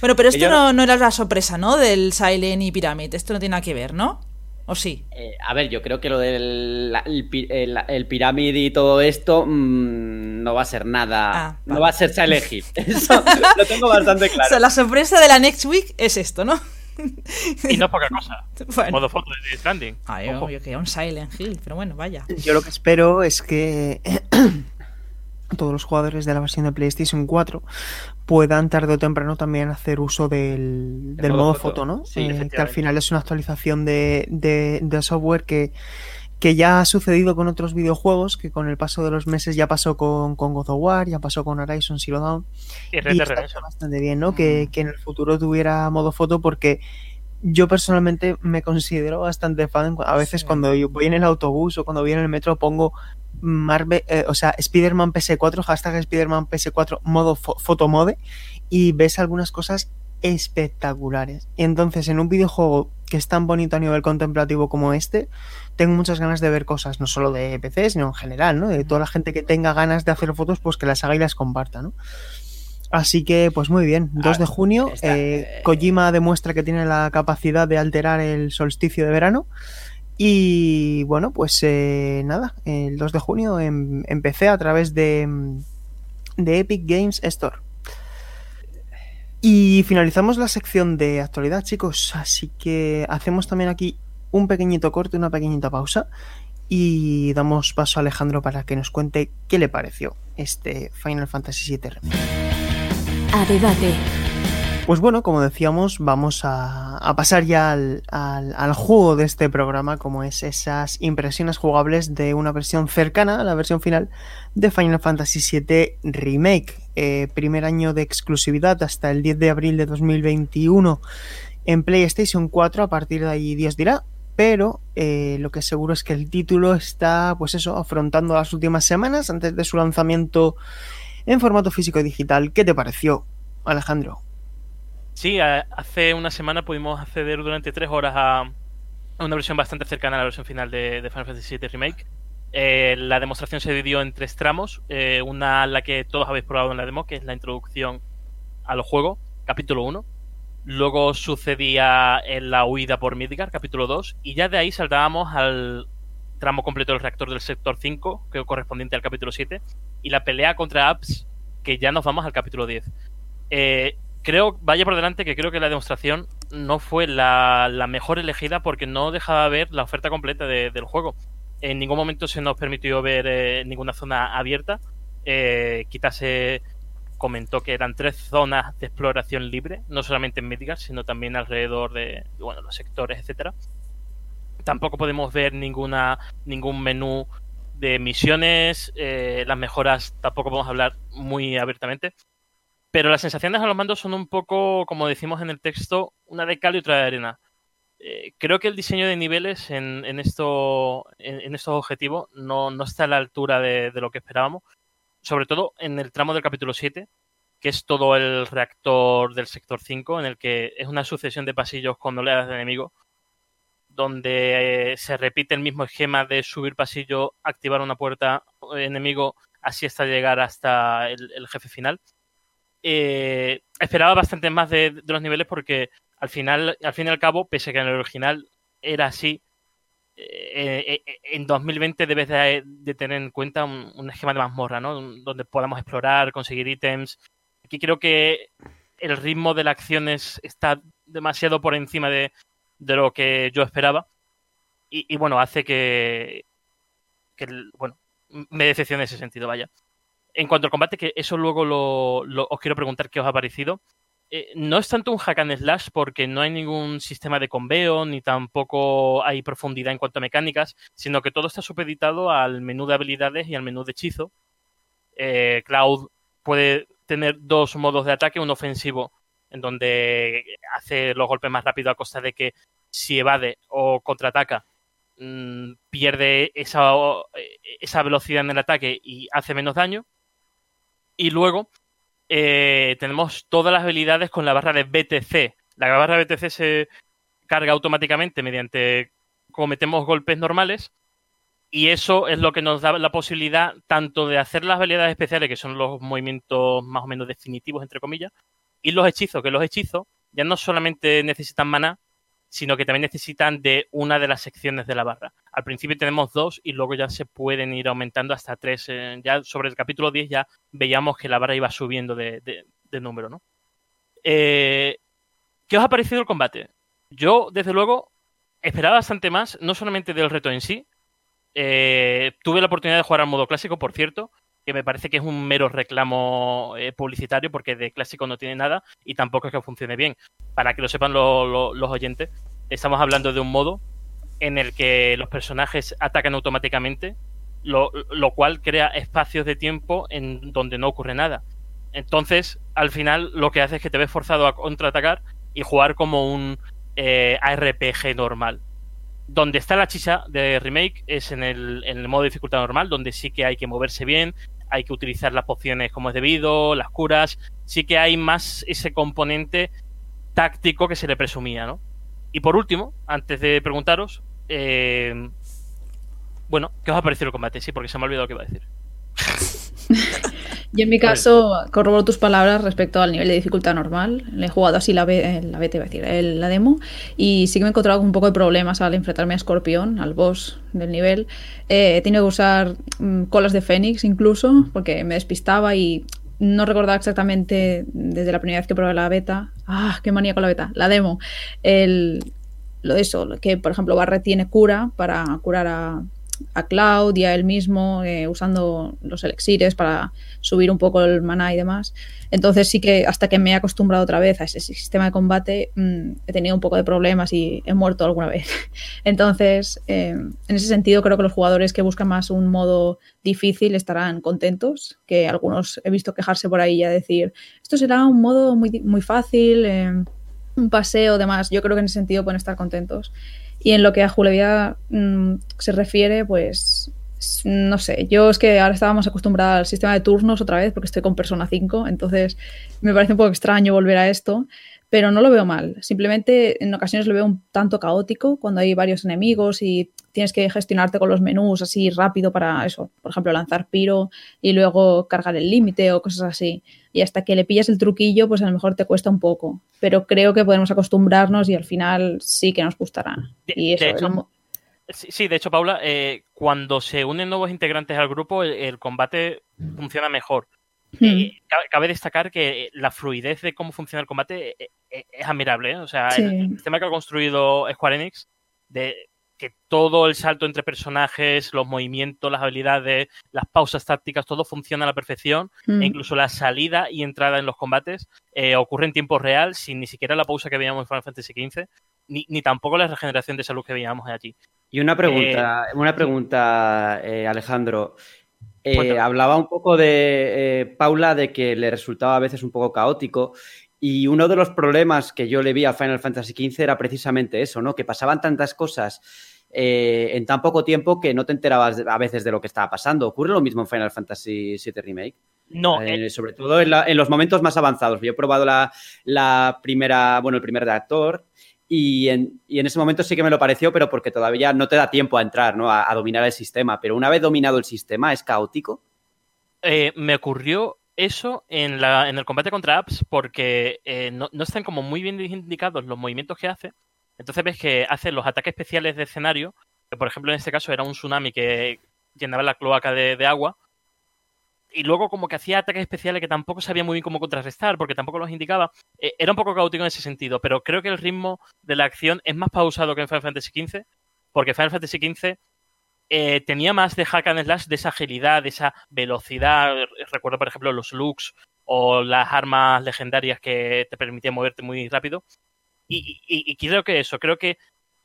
Bueno, pero esto no, no era la sorpresa, ¿no? Del Silent y Pyramid. Esto no tiene nada que ver, ¿no? ¿O sí? Eh, a ver, yo creo que lo del la- el, pi- el, el pirámide y todo esto mm, no va a ser nada. Ah, no vale. va a ser Silent Hill. Eso lo tengo bastante O sea, claro. la sorpresa de la Next Week es esto, ¿no? Y no es poca cosa. Bueno. Modo foto de Stranding. Ay, Ojo. yo, yo quería un Silent Hill, pero bueno, vaya. Yo lo que espero es que todos los jugadores de la versión de PlayStation 4 puedan tarde o temprano también hacer uso del, del modo modo, foto. ¿no? Sí, Eh, que al final es una actualización de, de- de software que, que ya ha sucedido con otros videojuegos, que con el paso de los meses ya pasó con, con God of War, ya pasó con Horizon Zero Dawn. Y Red Y está bastante bien, ¿no? Que, que en el futuro tuviera modo foto porque yo personalmente me considero bastante fan. A veces Sí. cuando yo voy en el autobús o cuando voy en el metro pongo Marvel, eh, o sea, Spider-Man PS4, hashtag Spider-Man PS4 modo fo- fotomode y ves algunas cosas espectaculares. Y entonces en un videojuego que es tan bonito a nivel contemplativo como este, tengo muchas ganas de ver cosas, no solo de PC, sino en general, ¿no? De toda la gente que tenga ganas de hacer fotos, pues que las haga y las comparta, ¿no? Así que, pues muy bien, 2 de junio, eh, eh, Kojima demuestra que tiene la capacidad de alterar el solsticio de verano. Y bueno, pues eh, nada, el 2 de junio em- empecé a través de, mm, de Epic Games Store. Y finalizamos la sección de actualidad, chicos. Así que hacemos también aquí un pequeñito corte, una pequeñita pausa. Y damos paso a Alejandro para que nos cuente qué le pareció este Final Fantasy VII. A. Pues bueno, como decíamos, vamos a, pasar ya al, juego de este programa, como es esas impresiones jugables de una versión cercana a la versión final de Final Fantasy VII Remake. Eh, primer año de exclusividad hasta el 10 de abril de 2021 en PlayStation 4, a partir de ahí Dios dirá. Pero eh, lo que seguro es que el título está, pues eso, afrontando las últimas semanas antes de su lanzamiento en formato físico y digital. ¿Qué te pareció, Alejandro. Sí, hace una semana pudimos acceder durante tres horas a una versión bastante cercana a la versión final de, Final Fantasy VII Remake. Eh, la demostración se dividió en tres tramos. Eh, una, la que todos habéis probado en la demo, que es la introducción al juego, capítulo 1. Luego sucedía en la huida por Midgar, capítulo 2. Y ya de ahí saltábamos al tramo completo del reactor del sector 5, que es correspondiente al capítulo 7. Y la pelea contra Apps, que ya nos vamos al capítulo 10. Eh, creo, vaya por delante, que creo que la demostración no fue la, mejor elegida porque no dejaba ver la oferta completa del juego. En ningún momento se nos permitió ver eh, ninguna zona abierta. Eh, quizás se comentó que eran tres zonas de exploración libre, no solamente en Midgard, sino también alrededor de bueno, los sectores, etcétera. Tampoco podemos ver ninguna ningún menú de misiones, eh, las mejoras tampoco podemos hablar muy abiertamente. Pero las sensaciones a los mandos son un poco, como decimos en el texto, una de cal y otra de arena. Eh, creo que el diseño de niveles en, esto, en, estos objetivos no, está a la altura de, lo que esperábamos. Sobre todo en el tramo del capítulo 7, que es todo el reactor del sector 5, en el que es una sucesión de pasillos con oleadas de enemigos, donde eh, se repite el mismo esquema de subir pasillo, activar una puerta enemigo, así hasta llegar hasta el jefe final eh, esperaba bastante más de, los niveles porque al final, al fin y al cabo, pese a que en el original era así, eh, eh, en 2020 debes de, tener en cuenta un, esquema de mazmorra, ¿no? Donde podamos explorar, conseguir ítems. Aquí creo que el ritmo de las acciones está demasiado por encima de, lo que yo esperaba. Y, bueno, hace que, que, bueno, me decepcione en ese sentido, vaya. En cuanto al combate, que eso luego lo, os quiero preguntar qué os ha parecido. Eh, no es tanto un hack and slash porque no hay ningún sistema de conveo ni tampoco hay profundidad en cuanto a mecánicas, sino que todo está supeditado al menú de habilidades y al menú de hechizo. Eh, Cloud puede tener dos modos de ataque, un ofensivo en donde hace los golpes más rápido a costa de que si evade o contraataca mm, pierde esa, esa velocidad en el ataque y hace menos daño y luego eh, tenemos todas las habilidades con la barra de BTC. La barra de BTC se carga automáticamente mediante cometemos golpes normales. Y eso es lo que nos da la posibilidad tanto de hacer las habilidades especiales, que son los movimientos más o menos definitivos, entre comillas, y los hechizos, que los hechizos ya no solamente necesitan maná, sino que también necesitan de una de las secciones de la barra. Al principio tenemos dos y luego ya se pueden ir aumentando hasta tres. Eh, ya sobre el capítulo 10 ya veíamos que la barra iba subiendo de, número, ¿no? Eh, ¿Qué os ha parecido el combate? Yo, desde luego, esperaba bastante más, no solamente del reto en sí. Eh, tuve la oportunidad de jugar al modo clásico, por cierto, que me parece que es un mero reclamo publicitario porque de clásico no tiene nada y tampoco es que funcione bien. Para que lo sepan los oyentes, estamos hablando de un modo en el que los personajes atacan automáticamente, lo, cual crea espacios de tiempo en donde no ocurre nada. Entonces, al final, lo que hace es que te ves forzado a contraatacar y jugar como un eh, ARPG normal. Donde está la chicha de remake es en el, en el modo de dificultad normal, donde sí que hay que moverse bien, hay que utilizar las pociones como es debido, las curas, sí que hay más ese componente táctico que se le presumía, ¿no? Y por último, antes de preguntaros, eh, bueno, ¿qué os ha parecido el combate? Sí, porque se me ha olvidado lo que iba a decir. Yo en mi caso corroboro tus palabras respecto al nivel de dificultad normal. Le he jugado así la, B, la beta, iba a decir, la demo, y sí que me he encontrado con un poco de problemas al enfrentarme a Escorpión, al boss del nivel. Eh, he tenido que usar mm, colas de Fénix incluso, porque me despistaba y no recordaba exactamente desde la primera vez que probé la beta. ¡Ah, qué manía con la beta! La demo. El, lo de eso, que por ejemplo Barret tiene cura para curar a, a Cloud y a él mismo eh, usando los elixires para subir un poco el maná y demás. Entonces sí que hasta que me he acostumbrado otra vez a ese sistema de combate mm, he tenido un poco de problemas y he muerto alguna vez. Entonces, eh, en ese sentido creo que los jugadores que buscan más un modo difícil estarán contentos, que algunos he visto quejarse por ahí y a decir, esto será un modo muy, muy fácil. Eh, un paseo, demás. Yo creo que en ese sentido pueden estar contentos. Y en lo que a Julia mm, se refiere, pues no sé, yo es que ahora estábamos acostumbrados al sistema de turnos otra vez porque estoy con Persona 5, entonces me parece un poco extraño volver a esto, pero no lo veo mal. Simplemente en ocasiones lo veo un tanto caótico cuando hay varios enemigos y tienes que gestionarte con los menús así rápido para eso, por ejemplo, lanzar piro y luego cargar el límite o cosas así. Y hasta que le pillas el truquillo, pues a lo mejor te cuesta un poco, pero creo que podemos acostumbrarnos y al final sí que nos gustará. Y eso, de hecho, el- sí, sí, de hecho, Paula, eh, cuando se unen nuevos integrantes al grupo, el, el combate funciona mejor. Eh, cabe, destacar que la fluidez de cómo funciona el combate eh, eh, es admirable. ¿eh? O sea, Sí. el, sistema que ha construido Square Enix, de que todo el salto entre personajes, los movimientos, las habilidades, las pausas tácticas, todo funciona a la perfección. Mm. E incluso la salida y entrada en los combates eh, ocurre en tiempo real, sin ni siquiera la pausa que veíamos en Final Fantasy XV, ni, ni tampoco la regeneración de salud que veíamos allí. Y una pregunta, una pregunta, eh, Alejandro. Eh, hablaba un poco de eh, Paula de que le resultaba a veces un poco caótico. Y uno de los problemas que yo le vi a Final Fantasy XV era precisamente eso, ¿no? Que pasaban tantas cosas eh, en tan poco tiempo que no te enterabas a veces de lo que estaba pasando. ¿Ocurre lo mismo en Final Fantasy VII Remake? No, eh, sobre todo en, la- en los momentos más avanzados. Yo he probado la, la primera, bueno, el primer reactor y en, y en ese momento sí que me lo pareció, pero porque todavía no te da tiempo a entrar, ¿no? A, dominar el sistema. Pero una vez dominado el sistema, ¿es caótico? eh, me ocurrió eso en, la, en el combate contra apps porque eh, no, no están como muy bien indicados los movimientos que hace. Entonces ves que hace los ataques especiales de escenario, que por ejemplo en este caso era un tsunami que llenaba la cloaca de agua, y luego como que hacía ataques especiales que tampoco sabía muy bien cómo contrarrestar, porque tampoco los indicaba. Eh, era un poco caótico en ese sentido, pero creo que el ritmo de la acción es más pausado que en Final Fantasy XV, porque Final Fantasy XV eh, tenía más de hack and slash, de esa agilidad, de esa velocidad. Recuerdo, por ejemplo, los looks o las armas legendarias que te permitían moverte muy rápido. Y, creo que eso, creo que,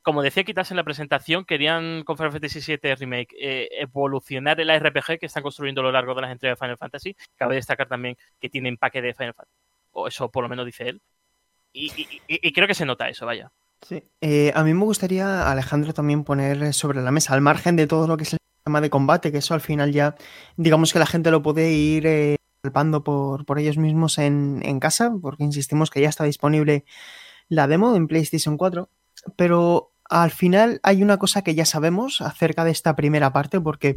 como decía Kitas en la presentación, querían con Final Fantasy VII Remake eh, evolucionar el RPG que están construyendo a lo largo de las entregas de Final Fantasy. Cabe destacar también que tiene empaque de Final Fantasy, o eso por lo menos dice él. Y, creo que se nota eso, vaya. Sí. Eh, a mí me gustaría, Alejandro, también poner sobre la mesa, al margen de todo lo que es el tema de combate, que eso al final ya, digamos que la gente lo puede ir eh, palpando por, por ellos mismos en casa, porque insistimos que ya está disponible la demo en PlayStation 4, pero al final hay una cosa que ya sabemos acerca de esta primera parte, porque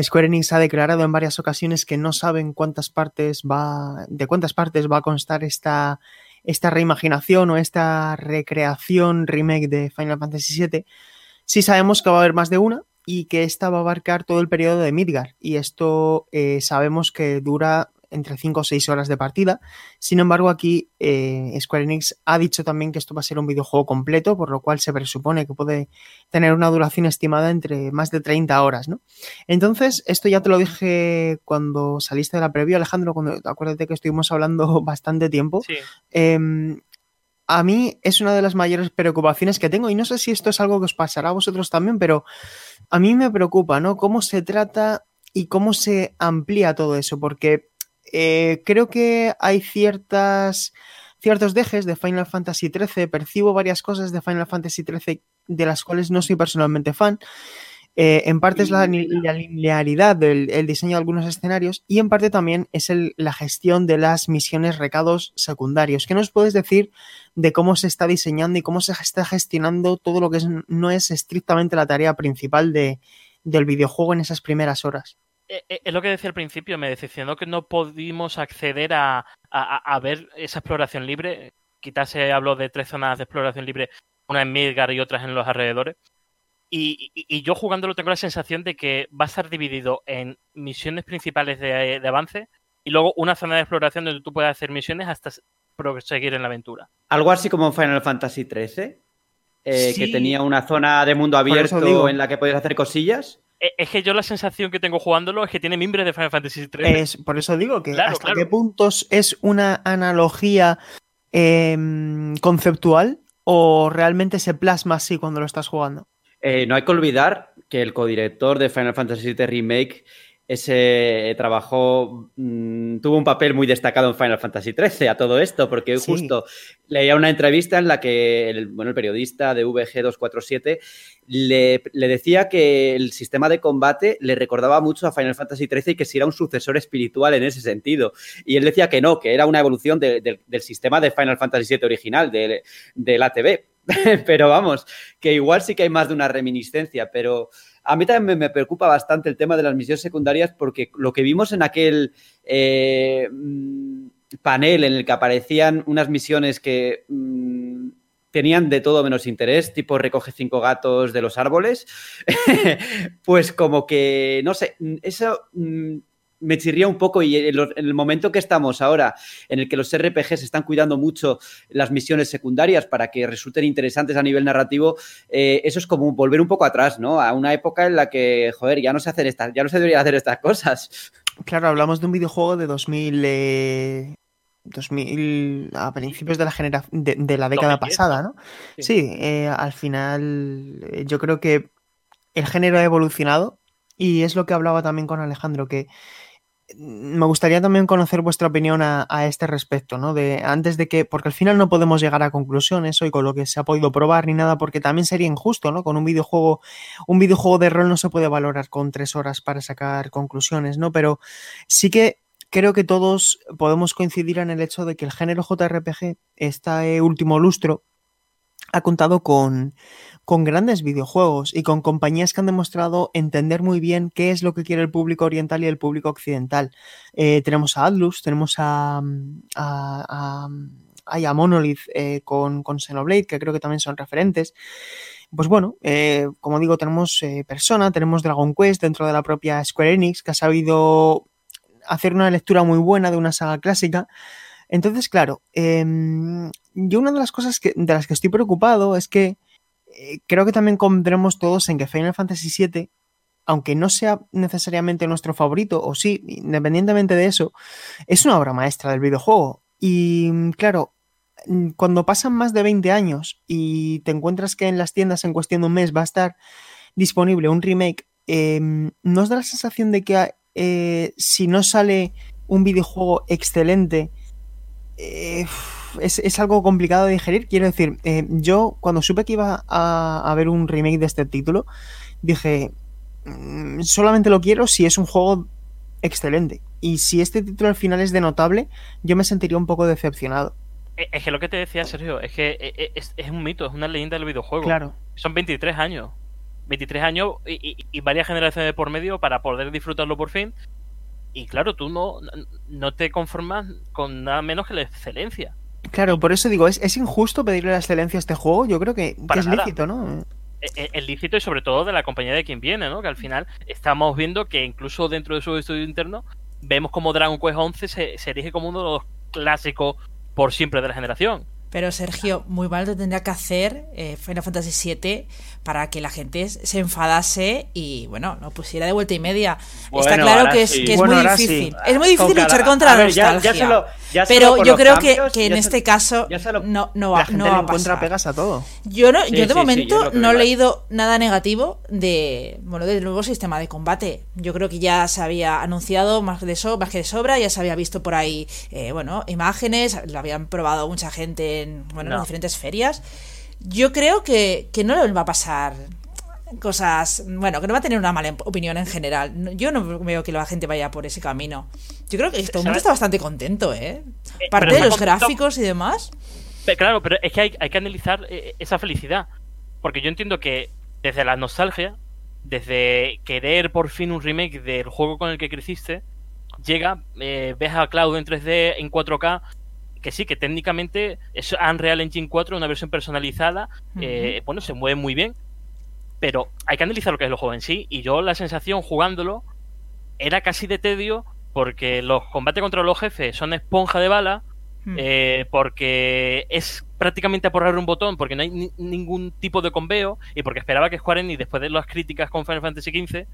Square Enix ha declarado en varias ocasiones que no saben cuántas partes va, de cuántas partes va a constar esta esta reimaginación o esta recreación remake de Final Fantasy VII, sí sabemos que va a haber más de una y que esta va a abarcar todo el periodo de Midgar. Y esto eh, sabemos que dura entre 5 o 6 horas de partida. Sin embargo, aquí eh, Square Enix ha dicho también que esto va a ser un videojuego completo, por lo cual se presupone que puede tener una duración estimada entre más de 30 horas, ¿no? Entonces, esto ya te lo dije cuando saliste de la previa, Alejandro, cuando acuérdate que estuvimos hablando bastante tiempo. Sí. Eh, a mí es una de las mayores preocupaciones que tengo y no sé si esto es algo que os pasará a vosotros también, pero a mí me preocupa, ¿no? Cómo se trata y cómo se amplía todo eso, porque eh, creo que hay ciertas ciertos dejes de Final Fantasy XIII, percibo varias cosas de Final Fantasy XIII de las cuales no soy personalmente fan. Eh, en parte es la, la linealidad del el diseño de algunos escenarios y en parte también es el, la gestión de las misiones recados secundarios. ¿Qué nos puedes decir de cómo se está diseñando y cómo se está gestionando todo lo que es, no es estrictamente la tarea principal de, del videojuego en esas primeras horas? Eh, eh, Es lo que decía al principio, me decepcionó que no pudimos acceder a, a, a ver esa exploración libre. Quizás se habló de tres zonas de exploración libre, una en Midgar y otras en los alrededores. Y, y, y, yo jugándolo tengo la sensación de que va a estar dividido en misiones principales de, de, avance y luego una zona de exploración donde tú puedes hacer misiones hasta proseguir en la aventura. Algo así como Final Fantasy XIII, eh, sí. que tenía una zona de mundo abierto en la que podías hacer cosillas. Eh, Es que yo la sensación que tengo jugándolo es que tiene mimbres de Final Fantasy XIII. Es, por eso digo que claro, hasta claro. qué puntos es una analogía eh, conceptual o realmente se plasma así cuando lo estás jugando. Eh, no hay que olvidar que el codirector de Final Fantasy VII Remake ese trabajó, mm, tuvo un papel muy destacado en Final Fantasy XIII a todo esto, porque Sí. justo leía una entrevista en la que el, bueno, el periodista de VG247 le, le decía que el sistema de combate le recordaba mucho a Final Fantasy XIII y que si era un sucesor espiritual en ese sentido. Y él decía que no, que era una evolución de- de- del sistema de Final Fantasy VII original, del, del ATV. pero vamos, que igual sí que hay más de una reminiscencia, pero a mí también me, preocupa bastante el tema de las misiones secundarias porque lo que vimos en aquel eh, mm, panel en el que aparecían unas misiones que mm, tenían de todo menos interés, tipo recoge cinco gatos de los árboles, pues como que, no sé, eso mm, me chirría un poco y en, lo- en el momento que estamos ahora, en el que los RPGs están cuidando mucho las misiones secundarias para que resulten interesantes a nivel narrativo, eh, eso es como volver un poco atrás, ¿no? A una época en la que, joder, ya no se hacen estas, ya no se debería hacer estas cosas. Claro, hablamos de un videojuego de 2000, eh, 2000 a principios de la genera de, de la década 2010, pasada, ¿no? Sí. Sí, eh, al final eh, yo creo que el género ha evolucionado y es lo que hablaba también con Alejandro, que me gustaría también conocer vuestra opinión a, a este respecto, ¿no? De antes de que, porque al final no podemos llegar a conclusiones hoy con lo que se ha podido probar ni nada, porque también sería injusto, ¿no? Con un videojuego, un videojuego de rol no se puede valorar con tres horas para sacar conclusiones, ¿no? Pero sí que creo que todos podemos coincidir en el hecho de que el género JRPG, este último lustro, ha contado con, con grandes videojuegos y con compañías que han demostrado entender muy bien qué es lo que quiere el público oriental y el público occidental. Eh, tenemos a Atlus, tenemos a, a, a, ay, a Monolith eh, con, con Xenoblade, que creo que también son referentes. Pues bueno, eh, como digo, tenemos eh, Persona, tenemos Dragon Quest dentro de la propia Square Enix, que ha sabido hacer una lectura muy buena de una saga clásica. Entonces, claro, eh, yo una de las cosas que, de las que estoy preocupado es que eh, creo que también convendremos todos en que Final Fantasy VII, aunque no sea necesariamente nuestro favorito, o sí, independientemente de eso, es una obra maestra del videojuego. Y claro, mm, cuando pasan más de 20 años y te encuentras que en las tiendas en cuestión de un mes va a estar disponible un remake, eh, ¿nos da la sensación de que eh, si no sale un videojuego excelente, eh, es, es, algo complicado de digerir. Quiero decir, eh, yo cuando supe que iba a, a ver un remake de este título, dije, mmm, solamente lo quiero si es un juego excelente. Y si este título al final es de notable, yo me sentiría un poco decepcionado. Es que lo que te decía, Sergio, es que e, es, es un mito, es una leyenda del videojuego. Claro. Son 23 años. 23 años y, y, y, varias generaciones de por medio para poder disfrutarlo por fin. Y claro, tú no, no te conformas con nada menos que la excelencia. Claro, por eso digo, ¿es, es injusto pedirle la excelencia a este juego? Yo creo que, que es nada. lícito, ¿no? Es, es lícito y sobre todo de la compañía de quien viene, ¿no? Que al final estamos viendo que incluso dentro de su estudio interno vemos como Dragon Quest 11 se, se erige como uno de los clásicos por siempre de la generación. Pero Sergio, muy mal te tendría que hacer eh, Final Fantasy VII para que la gente se enfadase y, bueno, lo pusiera de vuelta y media. Bueno, Está claro que es, sí. que es bueno, muy difícil. Sí. Es muy difícil Con luchar cada... contra la ver, ya, nostalgia. ya solo, ya pero yo creo cambios, que, que en este caso lo, no, no la va, gente no va a pasar. pegas a todo. Yo, no, Sí, yo de sí, momento sí, yo no he leído nada negativo de bueno del nuevo sistema de combate. Yo creo que ya se había anunciado más de, so, más que de sobra, ya se había visto por ahí eh, bueno imágenes, lo habían probado mucha gente en, bueno, No. en diferentes ferias. Yo creo que, que no le va a pasar cosas, bueno, que no va a tener una mala opinión en general. Yo no veo que la gente vaya por ese camino. Yo creo que todo el mundo está bastante contento, ¿eh? Eh, Parte pero de los gráficos y demás. Pero, claro, pero es que hay, hay que analizar eh, esa felicidad. Porque yo entiendo que desde la nostalgia, desde querer por fin un remake del juego con el que creciste, llega, eh, ves a Cloud en 3D, en 4K, que sí, que técnicamente es Unreal Engine 4, una versión personalizada, eh, bueno, se mueve muy bien, pero hay que analizar lo que es el juego en sí, y yo la sensación jugándolo era casi de tedio, porque los combates contra los jefes son esponja de bala, eh, porque es prácticamente aporrar un botón, porque no hay ni- ningún tipo de conveo, y porque esperaba que Square Enix, después de las críticas con Final Fantasy XV,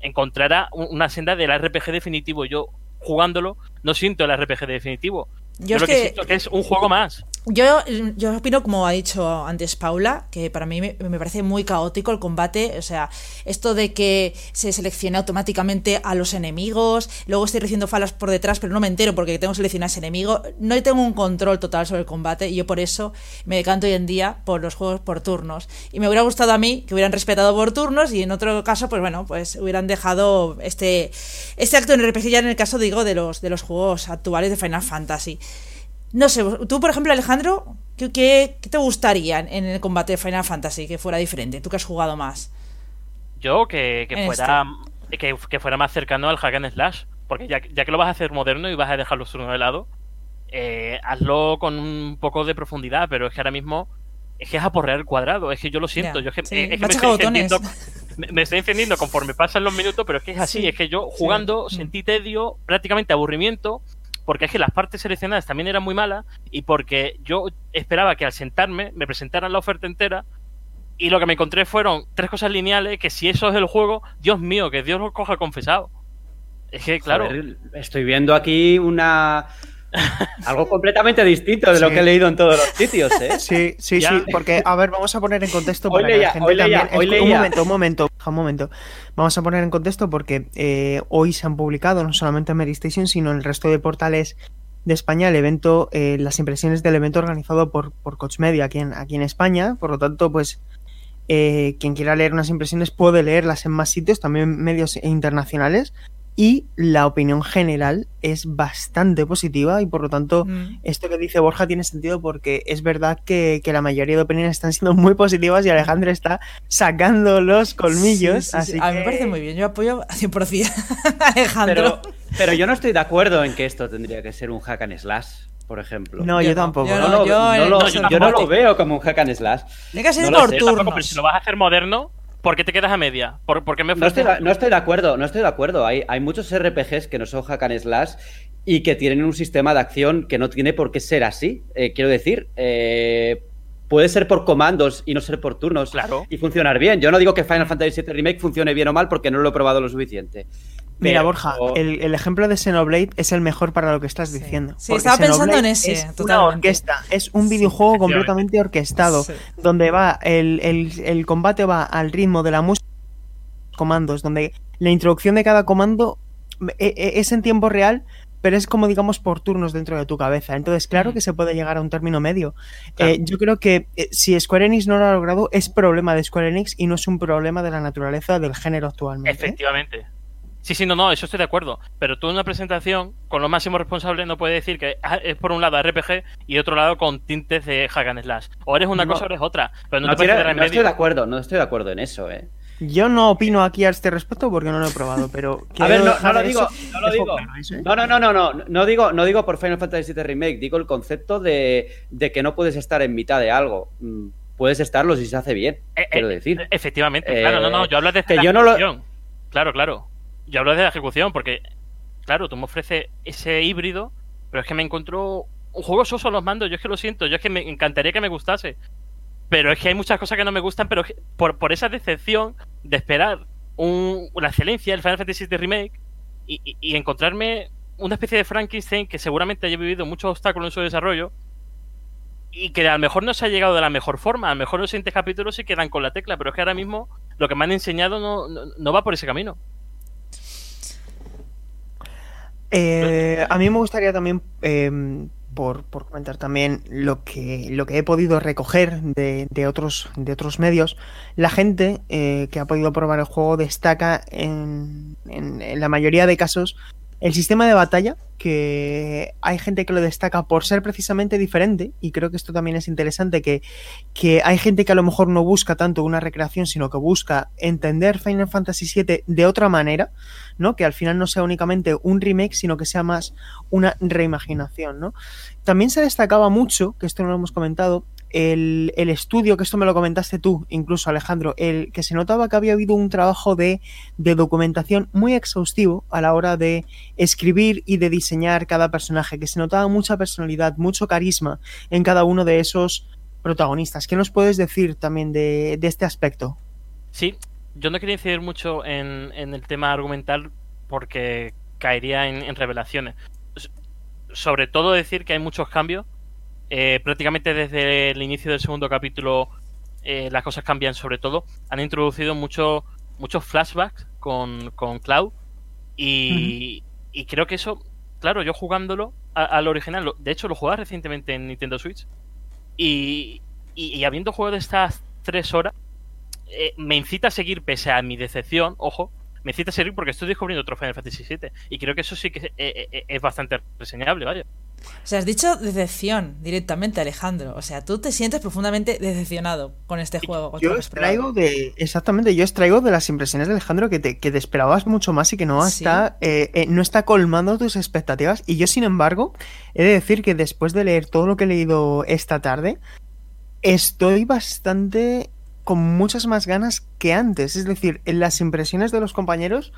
encontrara un- una senda del RPG definitivo. Yo, jugándolo, no siento el RPG definitivo. Yo Yo, es lo que... siento que es un juego más. Yo, yo opino, como ha dicho antes Paula, que para mí me, parece muy caótico el combate. O sea, esto de que se seleccione automáticamente a los enemigos, luego estoy recibiendo falas por detrás, pero no me entero porque tengo seleccionado ese enemigo. No tengo un control total sobre el combate y yo por eso me decanto hoy en día por los juegos por turnos. Y me hubiera gustado a mí que hubieran respetado por turnos y en otro caso, pues bueno, pues hubieran dejado este, este acto en RPG ya en el caso, digo, de los, de los juegos actuales de Final Fantasy. No sé, tú, por ejemplo, Alejandro, ¿qué, qué, te gustaría en el combate de Final Fantasy que fuera diferente? Tú que has jugado más. Yo que, que fuera este. que, que, fuera más cercano al hack and slash. Porque ya, ya, que lo vas a hacer moderno y vas a dejar los turnos de lado, eh, hazlo con un poco de profundidad, pero es que ahora mismo es que es aporrear el cuadrado, es que yo lo siento, yo es que, sí, es que me, estoy encendiendo, me, estoy encendiendo conforme pasan los minutos, pero es que es así, sí, es que yo jugando sentí tedio, prácticamente aburrimiento, porque es que las partes seleccionadas también eran muy malas y porque yo esperaba que al sentarme me presentaran la oferta entera y lo que me encontré fueron tres cosas lineales que si eso es el juego, Dios mío, que Dios lo coja confesado. Es que, claro. Estoy viendo aquí una. Algo completamente distinto de sí. lo que he leído en todos los sitios, ¿eh? Sí, sí, ¿Ya? sí, porque, a ver, vamos a poner en contexto para leía, que la gente leía, también... Un momento, un momento, un momento. Vamos a poner en contexto porque eh, hoy se han publicado, no solamente en Mary Station, sino en el resto de portales de España, el evento, eh, las impresiones del evento organizado por, por Coach Media aquí en, aquí en España. Por lo tanto, pues, eh, quien quiera leer unas impresiones puede leerlas en más sitios, también medios internacionales y la opinión general es bastante positiva y por lo tanto mm. esto que dice Borja tiene sentido porque es verdad que, que, la mayoría de opiniones están siendo muy positivas y Alejandro está sacando los colmillos. Sí, sí, así sí. A mí que... me parece muy bien, yo apoyo 100% a Alejandro. Pero, pero yo no estoy de acuerdo en que esto tendría que ser un hack and slash por ejemplo. No, yo, yo tampoco. Yo no, no, yo, no, lo, yo, yo no lo veo como un hack and slash. Tiene que ser por sé, turnos. Tampoco, pero si lo vas a hacer moderno, ¿por qué te quedas a media? ¿Por, por qué me no estoy, no estoy de acuerdo, no estoy de acuerdo. Hay, hay muchos RPGs que no son hack and slash y que tienen un sistema de acción que no tiene por qué ser así. Eh, quiero decir, eh, puede ser por comandos y no ser por turnos claro. y funcionar bien. Yo no digo que Final Fantasy VII Remake funcione bien o mal porque no lo he probado lo suficiente. Mira, Borja, el, el, ejemplo de Xenoblade es el mejor para lo que estás sí. diciendo. Sí, estaba pensando en ese. Es totalmente. una orquesta, es un videojuego completamente orquestado, sí. donde va el, el, el, combate va al ritmo de la música, comandos, donde la introducción de cada comando es en tiempo real, pero es como digamos por turnos dentro de tu cabeza. Entonces, claro que se puede llegar a un término medio. Claro. Eh, yo creo que eh, si Square Enix no lo ha logrado, es problema de Square Enix y no es un problema de la naturaleza del género actualmente. Efectivamente. Sí, sí, no, no, eso estoy de acuerdo. Pero tú en una presentación, con los máximos responsables, no puedes decir que es por un lado RPG y otro lado con tintes de hack and slash. O eres una no, cosa o eres otra. Pero no, no, te puedes no estoy de acuerdo, no estoy de acuerdo en eso, eh. Yo no opino aquí a este respecto porque no lo he probado, pero a ver, no, no lo digo, no lo digo. Eso, ¿eh? No, no, no, no, no, no digo, no digo por Final Fantasy VII Remake, digo el concepto de, de que no puedes estar en mitad de algo. Mm, puedes estarlo si se hace bien, eh, quiero decir. Efectivamente, eh, claro, no, no, yo hablo de que yo no lo... Claro, claro. Yo hablo de la ejecución porque, claro, tú me ofreces ese híbrido, pero es que me encontró un juego soso los mandos. Yo es que lo siento, yo es que me encantaría que me gustase. Pero es que hay muchas cosas que no me gustan, pero por, por esa decepción de esperar un, una excelencia del Final Fantasy VII Remake y, y, y, encontrarme una especie de Frankenstein que seguramente haya vivido muchos obstáculos en su desarrollo y que a lo mejor no se ha llegado de la mejor forma. A lo mejor los siguientes capítulos se quedan con la tecla, pero es que ahora mismo lo que me han enseñado no, no, no va por ese camino. Eh, a mí me gustaría también, eh, por, por, comentar también lo que, lo que he podido recoger de, de otros, de otros medios, la gente eh, que ha podido probar el juego destaca en, la mayoría de casos el sistema de batalla, que hay gente que lo destaca por ser precisamente diferente, y creo que esto también es interesante, que, que hay gente que a lo mejor no busca tanto una recreación, sino que busca entender Final Fantasy VII de otra manera, ¿no? Que al final no sea únicamente un remake, sino que sea más una reimaginación, ¿no? También se destacaba mucho, que esto no lo hemos comentado, el, el, estudio, que esto me lo comentaste tú, incluso Alejandro, el que se notaba que había habido un trabajo de, de, documentación muy exhaustivo a la hora de escribir y de diseñar cada personaje, que se notaba mucha personalidad, mucho carisma en cada uno de esos protagonistas. ¿Qué nos puedes decir también de, de este aspecto? Sí, yo no quería incidir mucho en, en el tema argumental porque caería en, en revelaciones. Sobre todo decir que hay muchos cambios Eh, prácticamente desde el inicio del segundo capítulo eh, las cosas cambian sobre todo. Han introducido mucho, muchos flashbacks con, con Cloud y, y creo que eso, claro, yo jugándolo al original, lo- de hecho lo jugaba recientemente en Nintendo Switch y, y, y habiendo jugado estas tres horas, eh, me incita a seguir pese a mi decepción, ojo, me incita a seguir porque estoy descubriendo otro Final Fantasy VII y creo que eso sí que eh, es bastante reseñable, vaya. O sea, has dicho decepción directamente, Alejandro. O sea, tú te sientes profundamente decepcionado con este juego. Yo extraigo de. Exactamente, yo extraigo de las impresiones de Alejandro que te, que te esperabas mucho más y que no Sí. está, eh, eh, no está colmando tus expectativas. Y yo, sin embargo, he de decir que después de leer todo lo que he leído esta tarde, estoy bastante con muchas más ganas que antes. Es decir, en las impresiones de los compañeros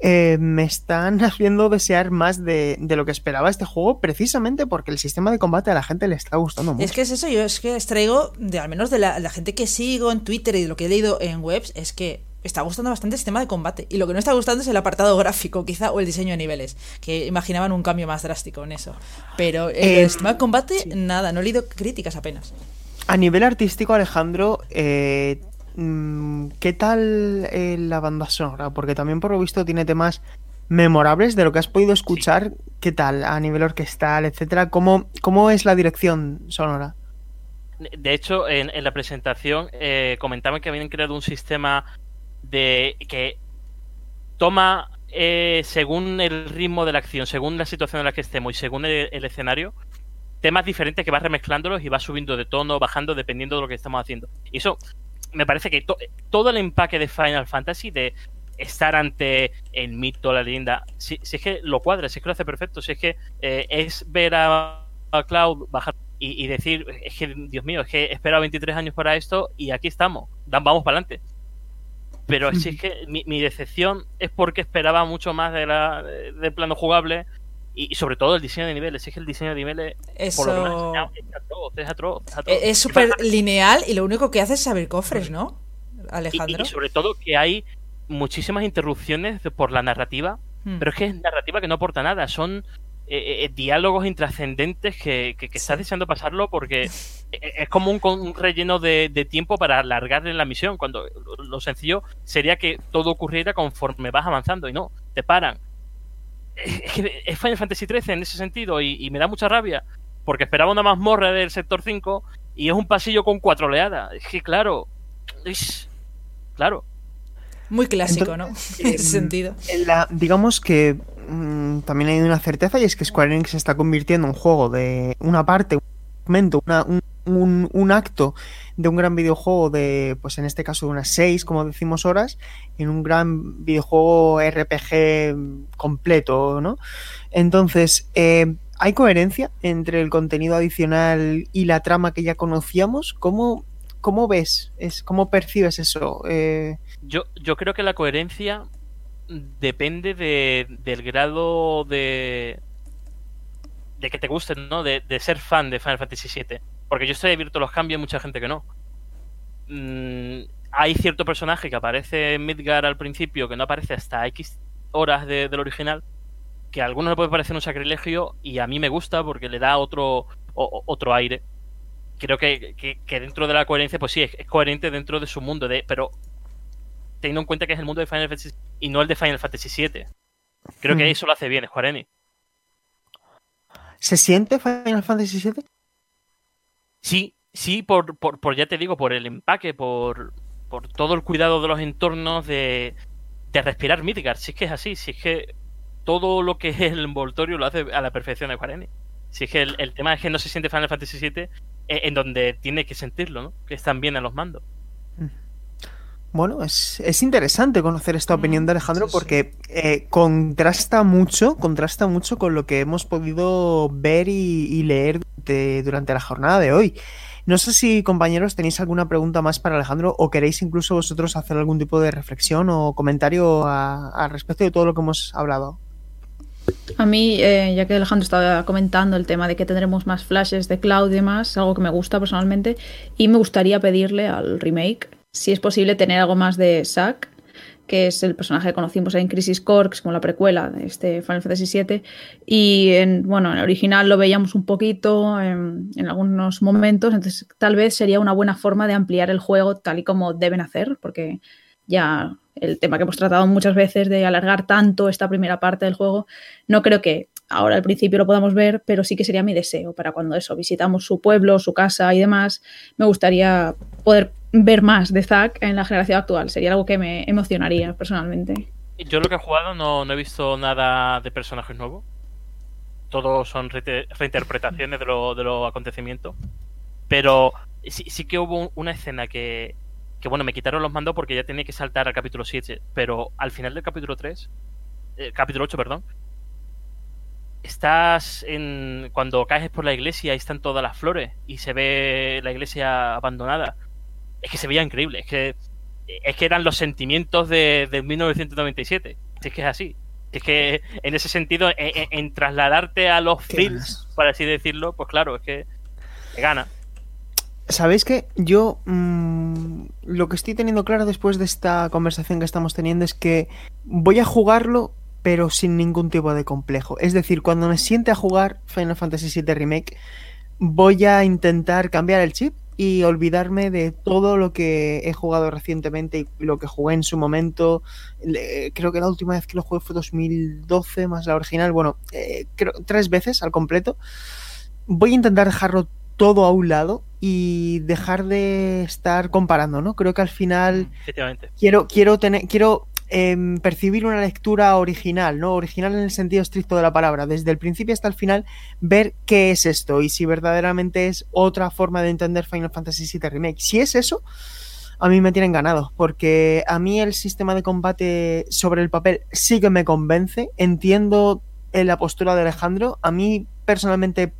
eh, me están haciendo desear más de, de lo que esperaba este juego, precisamente porque el sistema de combate a la gente le está gustando mucho. Es que es eso, yo es que extraigo, de, al menos de la, la gente que sigo en Twitter y de lo que he leído en webs, es que está gustando bastante el sistema de combate. Y lo que no está gustando es el apartado gráfico, quizá, o el diseño de niveles, que imaginaban un cambio más drástico en eso. Pero el, Eh, sistema de combate, sí. nada, no he leído críticas apenas. A nivel artístico, Alejandro, eh, ¿qué tal eh, la banda sonora? Porque también por lo visto tiene temas memorables de lo que has podido escuchar. ¿Qué tal a nivel orquestal, etcétera? ¿Cómo, cómo es la dirección sonora? De hecho, en, en la presentación eh, comentaban que habían creado un sistema de que toma eh, según el ritmo de la acción, según la situación en la que estemos y según el, el escenario, temas diferentes que va remezclándolos y va subiendo de tono, bajando, dependiendo de lo que estamos haciendo. Y eso me parece que to- todo el empaque de Final Fantasy, de estar ante el mito, la leyenda, si, si es que lo cuadra, si es que lo hace perfecto, si es que eh, es ver a, a Cloud bajar y, y decir, es que, Dios mío, es que he esperado 23 años para esto y aquí estamos, vamos para adelante. Pero si es que mi, mi decepción es porque esperaba mucho más de la, de- del plano jugable y, sobre todo el diseño de niveles. Es que el diseño de niveles, por lo es atroz, es atroz, es atroz. es es súper lineal y lo único que hace es abrir cofres, ¿no? Y, Alejandro. y sobre todo que hay muchísimas interrupciones por la narrativa, Hmm. pero es que es narrativa que no aporta nada, son eh, eh, diálogos intrascendentes que, que, que estás deseando pasarlo porque eh, es como un, un relleno de, de tiempo para alargarle la misión, cuando lo, lo sencillo sería que todo ocurriera conforme vas avanzando y no, te paran. Es Final Fantasy XIII en ese sentido y, y me da mucha rabia porque esperaba una mazmorra del sector 5 y es un pasillo con cuatro oleadas. Es que claro, es- claro. Muy clásico, Entonces, ¿no? En ese sentido. En la- digamos que mm, también hay una certeza y es que Square Enix se está convirtiendo en un juego de una parte, un momento, una- un, un- un acto de un gran videojuego de, pues en este caso unas 6, como decimos horas, en un gran videojuego RPG completo, ¿no? Entonces, eh, ¿hay coherencia entre el contenido adicional y la trama que ya conocíamos? ¿Cómo, cómo ves? Es, ¿Cómo percibes eso? Eh, Yo, yo creo que la coherencia depende de, del grado de de que te guste, ¿no? De, de ser fan de Final Fantasy VII. Porque yo estoy abierto a los cambios, mucha gente que no. Mm, hay cierto personaje que aparece en Midgar al principio, que no aparece hasta X horas de- del original, que a algunos le puede parecer un sacrilegio y a mí me gusta porque le da otro, o- otro aire. Creo que, que- que dentro de la coherencia, pues sí, es, es coherente dentro de su mundo, de, pero teniendo en cuenta que es el mundo de Final Fantasy y no el de Final Fantasy VII. Creo que Ujú. eso lo hace bien Square Enix. ¿Se siente Final Fantasy VII? Sí, sí, por, por, por ya te digo, por el empaque, por, por todo el cuidado de los entornos, de, de respirar Midgard. Si es que es así, si es que todo lo que es el envoltorio lo hace a la perfección de Square Enix. Si es que el, tema es que no se siente Final Fantasy VII eh, en donde tiene que sentirlo, ¿no? Que están bien en los mandos. Bueno, es, es interesante conocer esta opinión Mm, de Alejandro porque eh, contrasta mucho, contrasta mucho con lo que hemos podido ver y, y leer de- durante la jornada de hoy. No sé si, compañeros, tenéis alguna pregunta más para Alejandro o queréis incluso vosotros hacer algún tipo de reflexión o comentario al respecto de todo lo que hemos hablado. A mí, eh, ya que Alejandro estaba comentando el tema de que tendremos más flashes de Cloud y demás, algo que me gusta personalmente, y me gustaría pedirle al remake, si es posible, tener algo más de Zack, que es el personaje que conocimos en Crisis Core, como la precuela de este Final Fantasy VII. Y en, bueno, en el original lo veíamos un poquito en, en, algunos momentos, entonces tal vez sería una buena forma de ampliar el juego tal y como deben hacer, porque ya el tema que hemos tratado muchas veces de alargar tanto esta primera parte del juego, no creo que ahora al principio lo podamos ver, pero sí que sería mi deseo para cuando eso, visitamos su pueblo, su casa y demás, me gustaría poder ver más de Zack en la generación actual. Sería algo que me emocionaría personalmente. Yo lo que he jugado no, he visto nada de personajes nuevos. Todos son re reinterpretaciones de, lo, de los acontecimientos. Pero sí, sí que hubo una escena que, que, bueno, me quitaron los mandos porque ya tenía que saltar al capítulo 7. Pero al final del capítulo 3, eh, capítulo 8, perdón, estás en. Cuando caes por la iglesia y están todas las flores y se ve la iglesia abandonada es que se veía increíble. Es que, es que eran los sentimientos de, de 1997. Es que es así. Es que en ese sentido, en, en trasladarte a los feels, por así decirlo, pues claro, es que te gana. ¿Sabéis que yo mmm, lo que estoy teniendo claro después de esta conversación que estamos teniendo es que voy a jugarlo pero sin ningún tipo de complejo? Es decir, cuando me siente a jugar Final Fantasy VII Remake, voy a intentar cambiar el chip y olvidarme de todo lo que he jugado recientemente y lo que jugué en su momento. Creo que la última vez que lo jugué fue 2012 más la original. Bueno, eh, creo, tres veces al completo. Voy a intentar dejarlo todo a un lado y dejar de estar comparando, ¿no? Creo que al final quiero quiero tener quiero eh, percibir una lectura original, ¿no? Original en el sentido estricto de la palabra, desde el principio hasta el final, ver qué es esto y si verdaderamente es otra forma de entender Final Fantasy VII Remake. Si es eso, a mí me tienen ganado, porque a mí el sistema de combate sobre el papel sí que me convence, entiendo la postura de Alejandro, a mí personalmente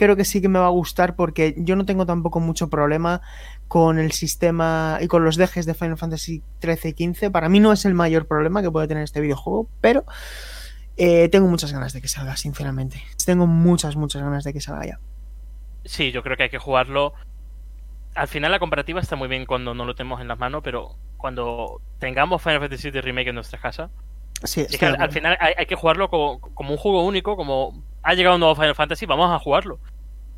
creo que sí que me va a gustar porque yo no tengo tampoco mucho problema con el sistema y con los dejes de Final Fantasy 13 y 15. Para mí no es el mayor problema que puede tener este videojuego, pero eh, tengo muchas ganas de que salga, sinceramente. Tengo muchas, muchas ganas de que salga ya. Sí, yo creo que hay que jugarlo. Al final la comparativa está muy bien cuando no lo tenemos en las manos, pero cuando tengamos Final Fantasy VII Remake en nuestra casa, Sí, es que al, al, final hay, hay, que jugarlo como, como, un juego único, como ha llegado un nuevo Final Fantasy, vamos a jugarlo.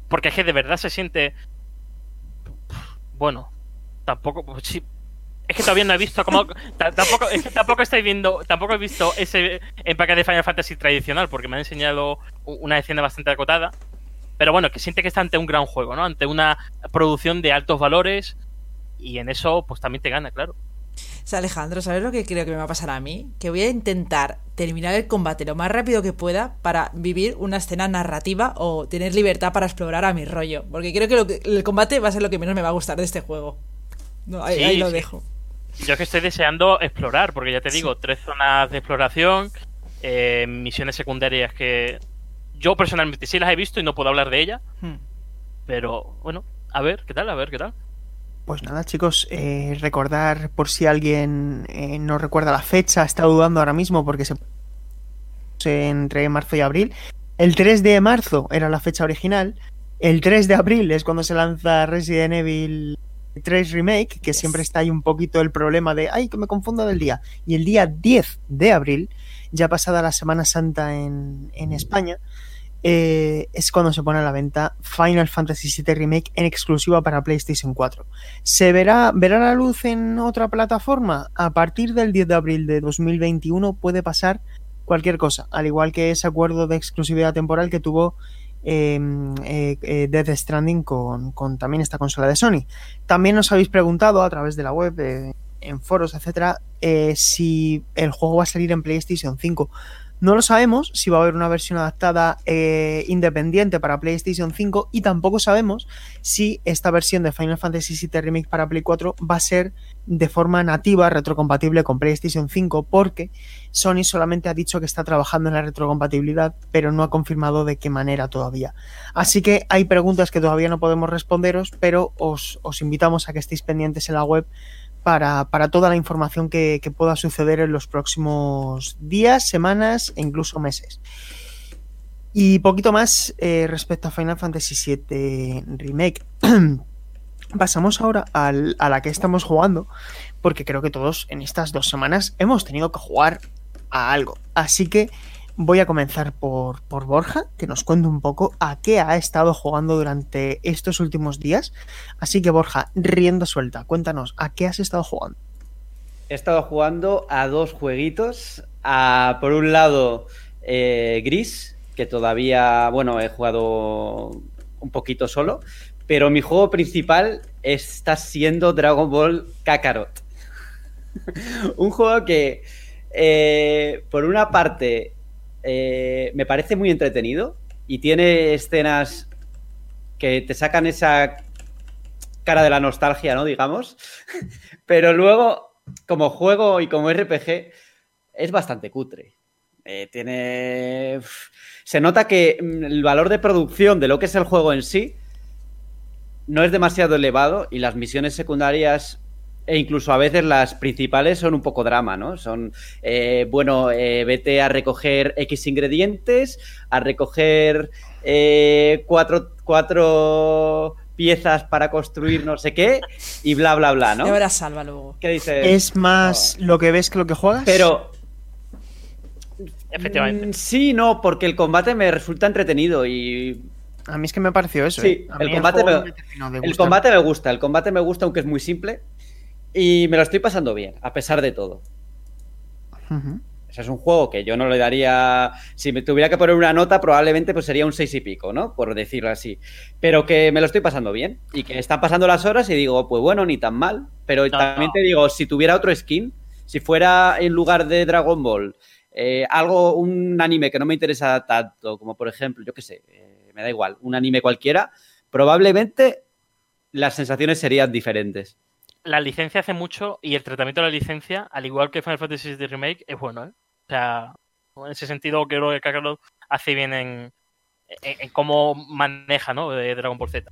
Porque es que de verdad se siente. Bueno, tampoco. Pues sí, es que todavía no he visto como. tampoco, es que tampoco estoy viendo. Tampoco he visto ese empaque de Final Fantasy tradicional, porque me han enseñado una escena bastante acotada. Pero bueno, que siente que está ante un gran juego, ¿no? Ante una producción de altos valores. Y en eso, pues también te gana, claro. O sea, Alejandro, ¿sabes lo que creo que me va a pasar a mí? Que voy a intentar terminar el combate lo más rápido que pueda para vivir una escena narrativa o tener libertad para explorar a mi rollo. Porque creo que, lo que el combate va a ser lo que menos me va a gustar de este juego. No, ahí, sí, ahí lo sí. dejo. Yo que estoy deseando explorar, porque ya te digo, sí. tres zonas de exploración, eh, misiones secundarias que yo personalmente sí las he visto y no puedo hablar de ellas. Hmm. Pero bueno, a ver, ¿qué tal? A ver, ¿qué tal? Pues nada, chicos, eh, recordar por si alguien eh, no recuerda la fecha, está dudando ahora mismo porque se entre marzo y abril. El 3 de marzo era la fecha original. El 3 de abril es cuando se lanza Resident Evil 3 Remake, que yes. siempre está ahí un poquito el problema de, ay, que me confundo del día. Y el día 10 de abril, ya pasada la Semana Santa en, en España, eh, es cuando se pone a la venta Final Fantasy VII Remake en exclusiva para PlayStation 4. ¿Se verá, verá la luz en otra plataforma? A partir del 10 de abril de 2021 puede pasar cualquier cosa, al igual que ese acuerdo de exclusividad temporal que tuvo eh, eh, Death Stranding con, con, también esta consola de Sony. También nos habéis preguntado a través de la web, en foros, etcétera, eh, si el juego va a salir en PlayStation 5. No lo sabemos si va a haber una versión adaptada eh, independiente para PlayStation 5 y tampoco sabemos si esta versión de Final Fantasy VII Remake para Play 4 va a ser de forma nativa retrocompatible con PlayStation 5 porque Sony solamente ha dicho que está trabajando en la retrocompatibilidad pero no ha confirmado de qué manera todavía. Así que hay preguntas que todavía no podemos responderos pero os, os invitamos a que estéis pendientes en la web para, para toda la información que, pueda suceder en los próximos días, semanas e incluso meses. Y poquito más eh, respecto a Final Fantasy VII Remake. pasamos ahora al- a la que estamos jugando, porque creo que todos en estas dos semanas hemos tenido que jugar a algo. Así que voy a comenzar por, por Borja, que nos cuente un poco a qué ha estado jugando durante estos últimos días. Así que Borja, rienda suelta, cuéntanos, ¿a qué has estado jugando? He estado jugando a dos jueguitos. A, por un lado, eh, Gris, que todavía, bueno, he jugado un poquito solo. Pero mi juego principal está siendo Dragon Ball Kakarot. un juego que, eh, por una parte, eh, me parece muy entretenido y tiene escenas que te sacan esa cara de la nostalgia, ¿no? Digamos. Pero luego, como juego y como RPG, es bastante cutre. Eh, tiene. Se nota que mm, el valor de producción de lo que es el juego en sí no es demasiado elevado y las misiones secundarias e incluso a veces las principales son un poco drama, ¿no? Son, eh, bueno, eh, vete a recoger X ingredientes, a recoger eh, cuatro, cuatro piezas para construir no sé qué y bla, bla, bla, ¿no? Ya verás salva luego. ¿Qué dices? ¿Es más lo que ves que lo que juegas? Pero Efectivamente. Mm, Sí, no, porque el combate me resulta entretenido y A mí es que me pareció eso. Sí, ¿eh? El combate me- el combate me gusta, el combate me gusta aunque es muy simple y me lo estoy pasando bien, a pesar de todo. O sea, es un juego que yo no le daría. Si me tuviera que poner una nota, probablemente pues sería un seis y pico, ¿no? Por decirlo así. Pero que me lo estoy pasando bien. Y que están pasando las horas y digo, pues bueno, ni tan mal. Pero también no. te digo, si tuviera otro skin, si fuera en lugar de Dragon Ball, eh, algo, un anime que no me interesa tanto, como por ejemplo, yo qué sé, eh, me da igual, un anime cualquiera, probablemente las sensaciones serían diferentes. La licencia hace mucho y el tratamiento de la licencia, al igual que Final Fantasy VII Remake, es bueno, ¿eh? O sea, en ese sentido creo que Kakarot hace bien en, en, en cómo maneja, ¿no? De Dragon Ball Z.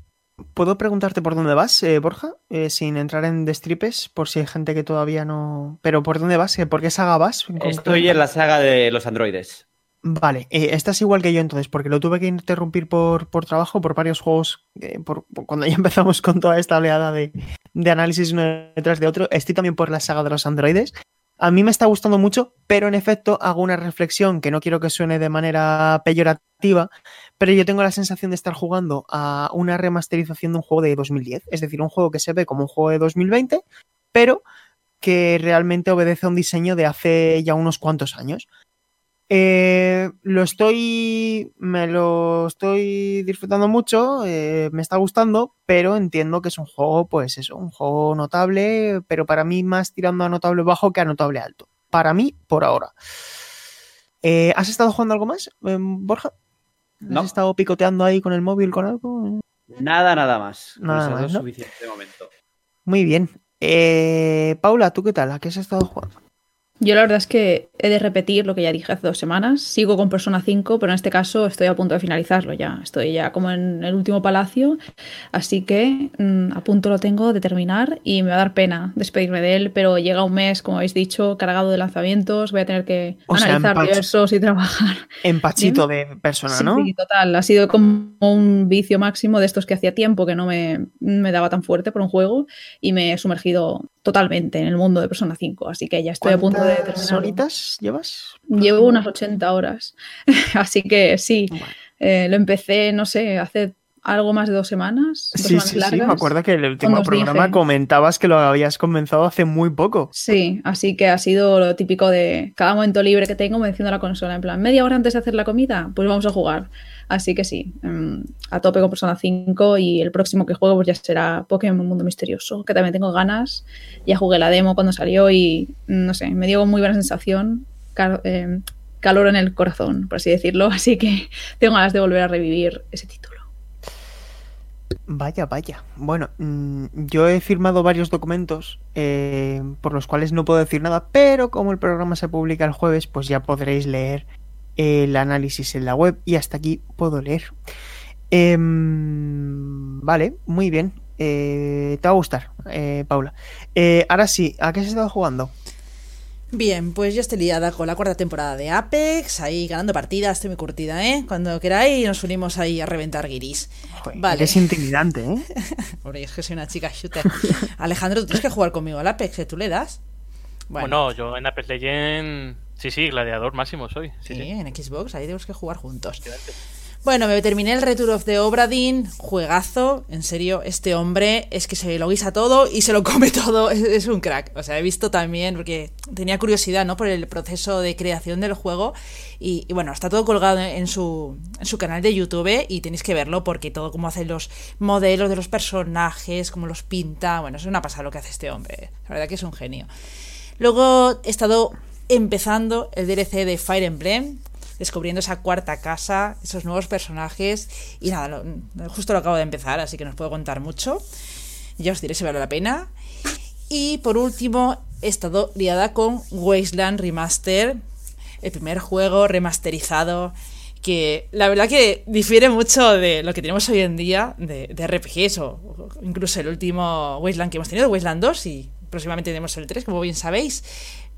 ¿Puedo preguntarte por dónde vas, eh, Borja? Eh, sin entrar en destripes, por si hay gente que todavía no. Pero ¿por dónde vas? Eh, ¿Por qué saga vas? en Estoy en la saga de los androides. Vale, eh, estás igual que yo entonces, porque lo tuve que interrumpir por, por trabajo, por varios juegos, eh, por, por cuando ya empezamos con toda esta oleada de, de análisis uno detrás de otro. Estoy también por la saga de los androides. A mí me está gustando mucho, pero en efecto hago una reflexión que no quiero que suene de manera peyorativa, pero yo tengo la sensación de estar jugando a una remasterización de un juego de 2010, es decir, un juego que se ve como un juego de 2020, pero que realmente obedece a un diseño de hace ya unos cuantos años. Eh, lo estoy. Me lo estoy disfrutando mucho. eh, me está gustando. Pero entiendo que es un juego, pues eso, un juego notable. Pero para mí, más tirando a notable bajo que a notable alto. Para mí, por ahora. Eh, ¿Has estado jugando algo más, Borja? No. ¿Has estado picoteando ahí con el móvil con algo? Nada, nada más. Nada más, suficiente de momento. Muy bien. Paula, ¿tú qué tal? ¿A qué has estado jugando? Yo la verdad es que he de repetir lo que ya dije hace dos semanas. Sigo con Persona 5, pero en este caso estoy a punto de finalizarlo ya. Estoy ya como en el último palacio, así que mm, a punto lo tengo de terminar y me va a dar pena despedirme de él, pero llega un mes, como habéis dicho, cargado de lanzamientos. Voy a tener que O analizar diversos y trabajar. Empachito de persona, Sí, ¿no? sí, total. Ha sido como un vicio máximo de estos que hacía tiempo que no me, me daba tan fuerte por un juego y me he sumergido totalmente en el mundo de Persona 5. Así que ya estoy a punto de ¿Cuántas terminar. horitas llevas? Llevo unas 80 horas. Así que sí, Bueno. eh, lo empecé, no sé, hace algo más de dos semanas. Dos Sí, semanas sí, sí, largas. me acuerdo que el último programa dije. comentabas que lo habías comenzado hace muy poco. Sí, así que ha sido lo típico de cada momento libre que tengo me enciendo la consola. En plan, media hora antes de hacer la comida, pues vamos a jugar. Así que sí, mm, a tope con Persona 5 y el próximo que juego pues ya será Pokémon Mundo Misterioso, que también tengo ganas. Ya jugué la demo cuando salió y mm, no sé, me dio muy buena sensación, eh, calor en el corazón, por así decirlo. Así que tengo ganas de volver a revivir ese título. Vaya, vaya. Bueno, mm, yo he firmado varios documentos eh, por los cuales no puedo decir nada, pero como el programa se publica el jueves, pues ya podréis leer el análisis en la web y hasta aquí puedo leer. Em, vale, muy bien. Eh, te va a gustar, eh, Paula. Eh, ahora sí, ¿a qué has estado jugando? Bien, pues yo estoy liada con la cuarta temporada de Apex, ahí ganando partidas, estoy muy curtida, ¿eh? Cuando queráis nos unimos ahí a reventar guiris. vale. Es intimidante, ¿eh? Hombre, es que soy una chica shooter. Alejandro, tú tienes que jugar conmigo al Apex, ¿eh? ¿tú le das? Bueno, yo en Apex Legends, sí, sí, gladiador máximo soy. Sí, en Xbox, ahí tenemos que jugar juntos. Bueno, me terminé el Return of the Obradin, juegazo, en serio, este hombre es que se lo guisa todo y se lo come todo, es, un crack. O sea, he visto también, porque tenía curiosidad, ¿no? Por el proceso de creación del juego y, bueno, está todo colgado en su, en su canal de YouTube y tenéis que verlo porque todo como hace los modelos de los personajes, cómo los pinta, bueno, es una pasada lo que hace este hombre, la verdad que es un genio. Luego he estado empezando el DLC de Fire Emblem, descubriendo esa cuarta casa, esos nuevos personajes. Y nada, justo lo acabo de empezar, así que no os puedo contar mucho. Ya os diré si vale la pena. Y por último, he estado liada con Wasteland Remaster, el primer juego remasterizado que la verdad que difiere mucho de lo que tenemos hoy en día de, de RPGs o, incluso el último Wasteland que hemos tenido, Wasteland 2 y próximamente tenemos el 3, como bien sabéis.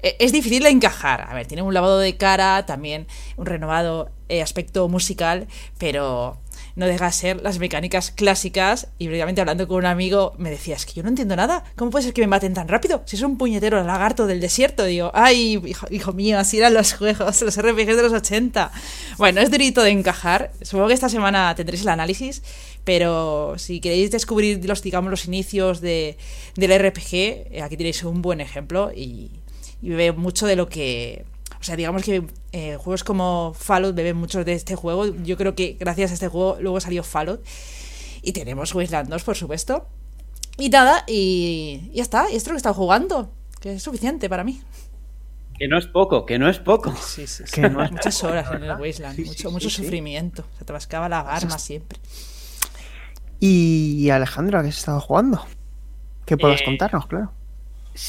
Eh, es difícil de encajar. A ver, tiene un lavado de cara, también un renovado eh, aspecto musical, pero no deja de ser las mecánicas clásicas. Y brevemente hablando con un amigo, me decía, es que yo no entiendo nada. ¿Cómo puede ser que me maten tan rápido? Si es un puñetero lagarto del desierto. Digo, ay, hijo, mío, así eran los juegos, los RPGs de los 80. Bueno, es durito de encajar. Supongo que esta semana tendréis el análisis. Pero si queréis descubrir los, digamos, los inicios de, del RPG, eh, aquí tenéis un buen ejemplo y y bebe mucho de lo que... O sea, digamos que eh, juegos como Fallout beben mucho de este juego. Yo creo que gracias a este juego luego salió Fallout. Y tenemos Wasteland 2, por supuesto. Y nada, y ya está. Y esto es lo que he estado jugando. Que es suficiente para mí. Que no es poco, que no es poco. Sí, sí, sí. Que no es Muchas horas en el Wasteland. mucho mucho sufrimiento. Se te bascaba la arma siempre. Y Alejandro, ¿a qué has estado jugando? ¿Qué puedes eh, contarnos, claro?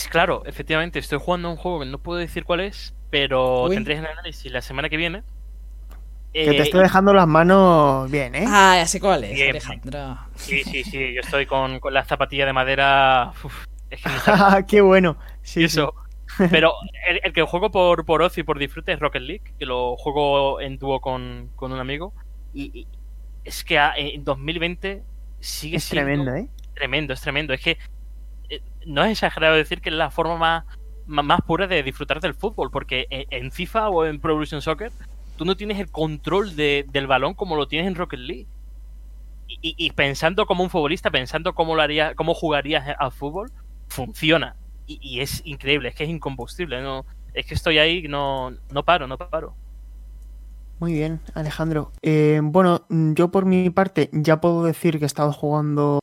Claro, efectivamente, estoy jugando un juego que no puedo decir cuál es, pero tendréis el análisis la semana que viene. Que te eh, estoy dejando las manos bien, ¿eh? Ah, ya sé cuál es, Alejandro. Sí, sí, sí, yo estoy con, con la zapatilla de madera. es que ¡Qué bueno! Sí, Eso. Pero el, que juego por, por ocio y por disfrute es Rocket League, que lo juego en dúo con, con un amigo. Y, es que en 2020 sigue es siendo. tremendo, ¿eh? Tremendo, es tremendo. Es que no es exagerado decir que es la forma más, más pura de disfrutar del fútbol, porque en FIFA o en Pro Evolution Soccer tú no tienes el control del balón como lo tienes en Rocket League. Y, pensando como un futbolista, pensando cómo, lo haría, cómo jugarías al fútbol, funciona. Y, es increíble, es que es incombustible. ¿no? Es que estoy ahí, no, no paro, no paro. Muy bien, Alejandro. Eh, bueno, yo por mi parte ya puedo decir que he estado jugando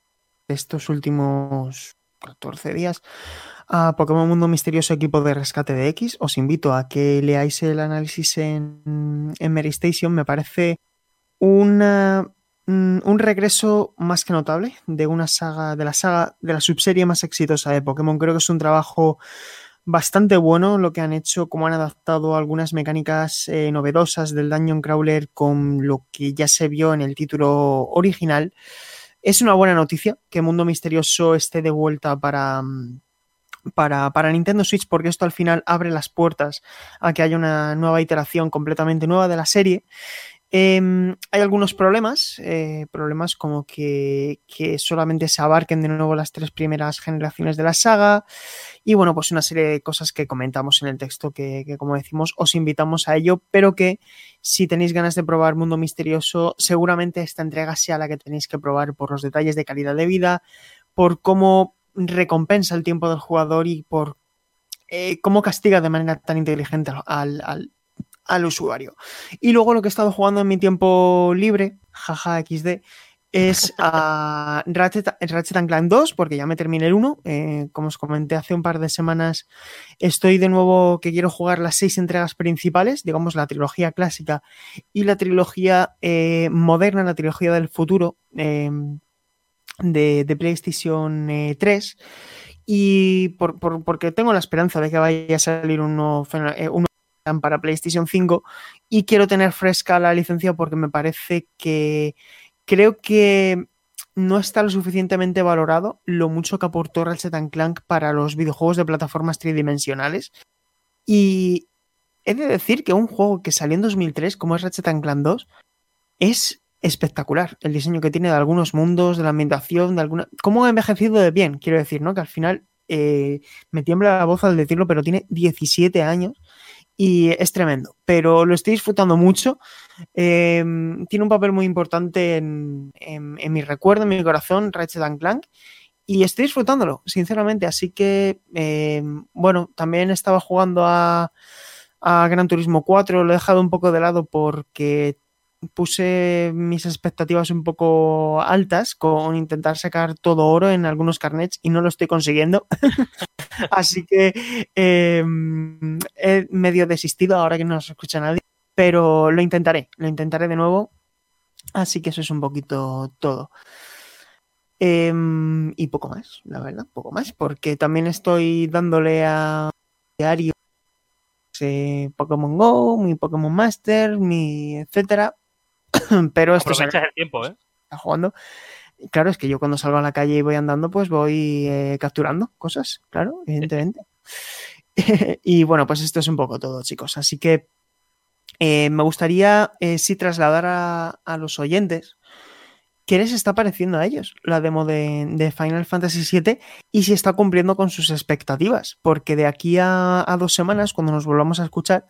estos últimos 14 días a Pokémon Mundo Misterioso Equipo de Rescate de X. Os invito a que leáis el análisis en, en Mary Station. Me parece una, mm, un regreso más que notable de una saga, de la saga, de la subserie más exitosa de Pokémon. Creo que es un trabajo bastante bueno lo que han hecho, como han adaptado algunas mecánicas eh, novedosas del Dungeon Crawler con lo que ya se vio en el título original. Es una buena noticia que Mundo Misterioso esté de vuelta para, mm, para, para, Nintendo Switch porque esto al final abre las puertas a que haya una nueva iteración completamente nueva de la serie Em, hay algunos problemas, eh, problemas como que, solamente se abarquen de nuevo las tres primeras generaciones de la saga. Y bueno, pues una serie de cosas que comentamos en el texto que, como decimos os invitamos a ello, pero que si tenéis ganas de probar Mundo Misterioso, seguramente esta entrega sea la que tenéis que probar por los detalles de calidad de vida, por cómo recompensa el tiempo del jugador y por eh, cómo castiga de manera tan inteligente al, al al usuario. Y luego lo que he estado jugando en mi tiempo libre, jaja XD, es a Ratchet, Ratchet Clank 2, porque ya me terminé el 1. Eh, como os comenté hace un par de semanas, estoy de nuevo que quiero jugar las seis entregas principales, digamos la trilogía clásica y la trilogía eh, moderna, la trilogía del futuro em, de, PlayStation 3. Eh, y porque tengo la esperanza de que vaya a salir un nuevo, para PlayStation 5 y quiero tener fresca la licencia porque me parece que creo que no está lo suficientemente valorado lo mucho que aportó Ratchet Clank para los videojuegos de plataformas tridimensionales. Y he de decir que un juego que salió en 2003, como es Ratchet Clank 2, es espectacular. El diseño que tiene de algunos mundos, de la ambientación, de alguna. ¿Cómo ha envejecido de bien? Quiero decir, ¿no? Que al final eh, me tiembla la voz al decirlo, pero tiene 17 años y es tremendo. Pero lo estoy disfrutando mucho. Eh, tiene un papel muy importante en, en, mi recuerdo, en mi corazón, Ratchet Clank. Y estoy disfrutándolo, sinceramente. Así que, eh, bueno, también estaba jugando a, a Gran Turismo 4. Lo he dejado un poco de lado porque puse mis expectativas un poco altas con intentar sacar todo oro en algunos carnets y no lo estoy consiguiendo. Así que eh, he medio desistido ahora que no nos escucha nadie, pero lo intentaré, lo intentaré de nuevo. Así que eso es un poquito todo. Eh, y poco más, la verdad, poco más, porque también estoy dándole a diario eh, Pokémon Go, mi Pokémon Master, mi etcétera, pero esto Aprovechas el tiempo, ¿eh? Está jugando. Claro, es que yo cuando salgo a la calle y voy andando, pues voy eh, capturando cosas, claro, evidentemente. y bueno, pues esto es un poco todo, chicos. Así que eh, me gustaría eh, sí trasladar a, a, los oyentes qué les está pareciendo a ellos la demo de, de, Final Fantasy VII y si está cumpliendo con sus expectativas, porque de aquí a, a dos semanas, cuando nos volvamos a escuchar,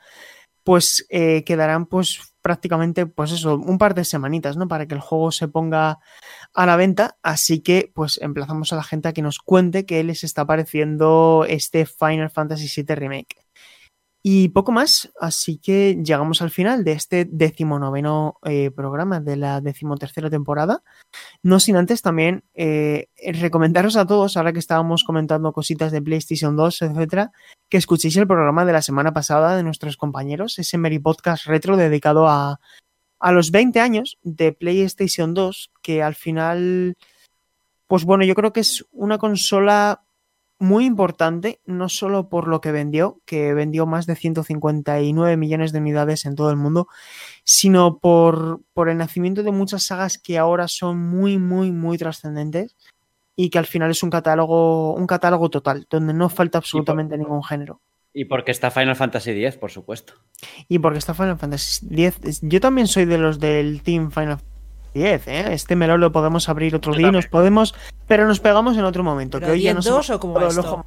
pues eh, quedarán pues prácticamente pues eso, un par de semanitas, ¿no? Para que el juego se ponga a la venta, así que pues emplazamos a la gente a que nos cuente qué les está pareciendo este Final Fantasy VII Remake. Y poco más, así que llegamos al final de este decimonoveno eh, programa de la decimotercera temporada. No sin antes también eh, recomendaros a todos, ahora que estábamos comentando cositas de PlayStation 2, etcétera, que escuchéis el programa de la semana pasada de nuestros compañeros, ese Meri Podcast Retro dedicado a, a los 20 años de PlayStation 2, que al final, pues bueno, yo creo que es una consola muy importante, no solo por lo que vendió, que vendió más de 159 millones de unidades en todo el mundo, sino por, por el nacimiento de muchas sagas que ahora son muy, muy, muy trascendentes y que al final es un catálogo, un catálogo total, donde no falta absolutamente por, ningún género. Y porque está Final Fantasy X, por supuesto. Y porque está Final Fantasy X. Yo también soy de los del Team Final Fantasy 10, ¿eh? Este melón lo podemos abrir otro día, nos podemos, pero nos pegamos en otro momento. ¿Pero que hoy ya no dos o como esto?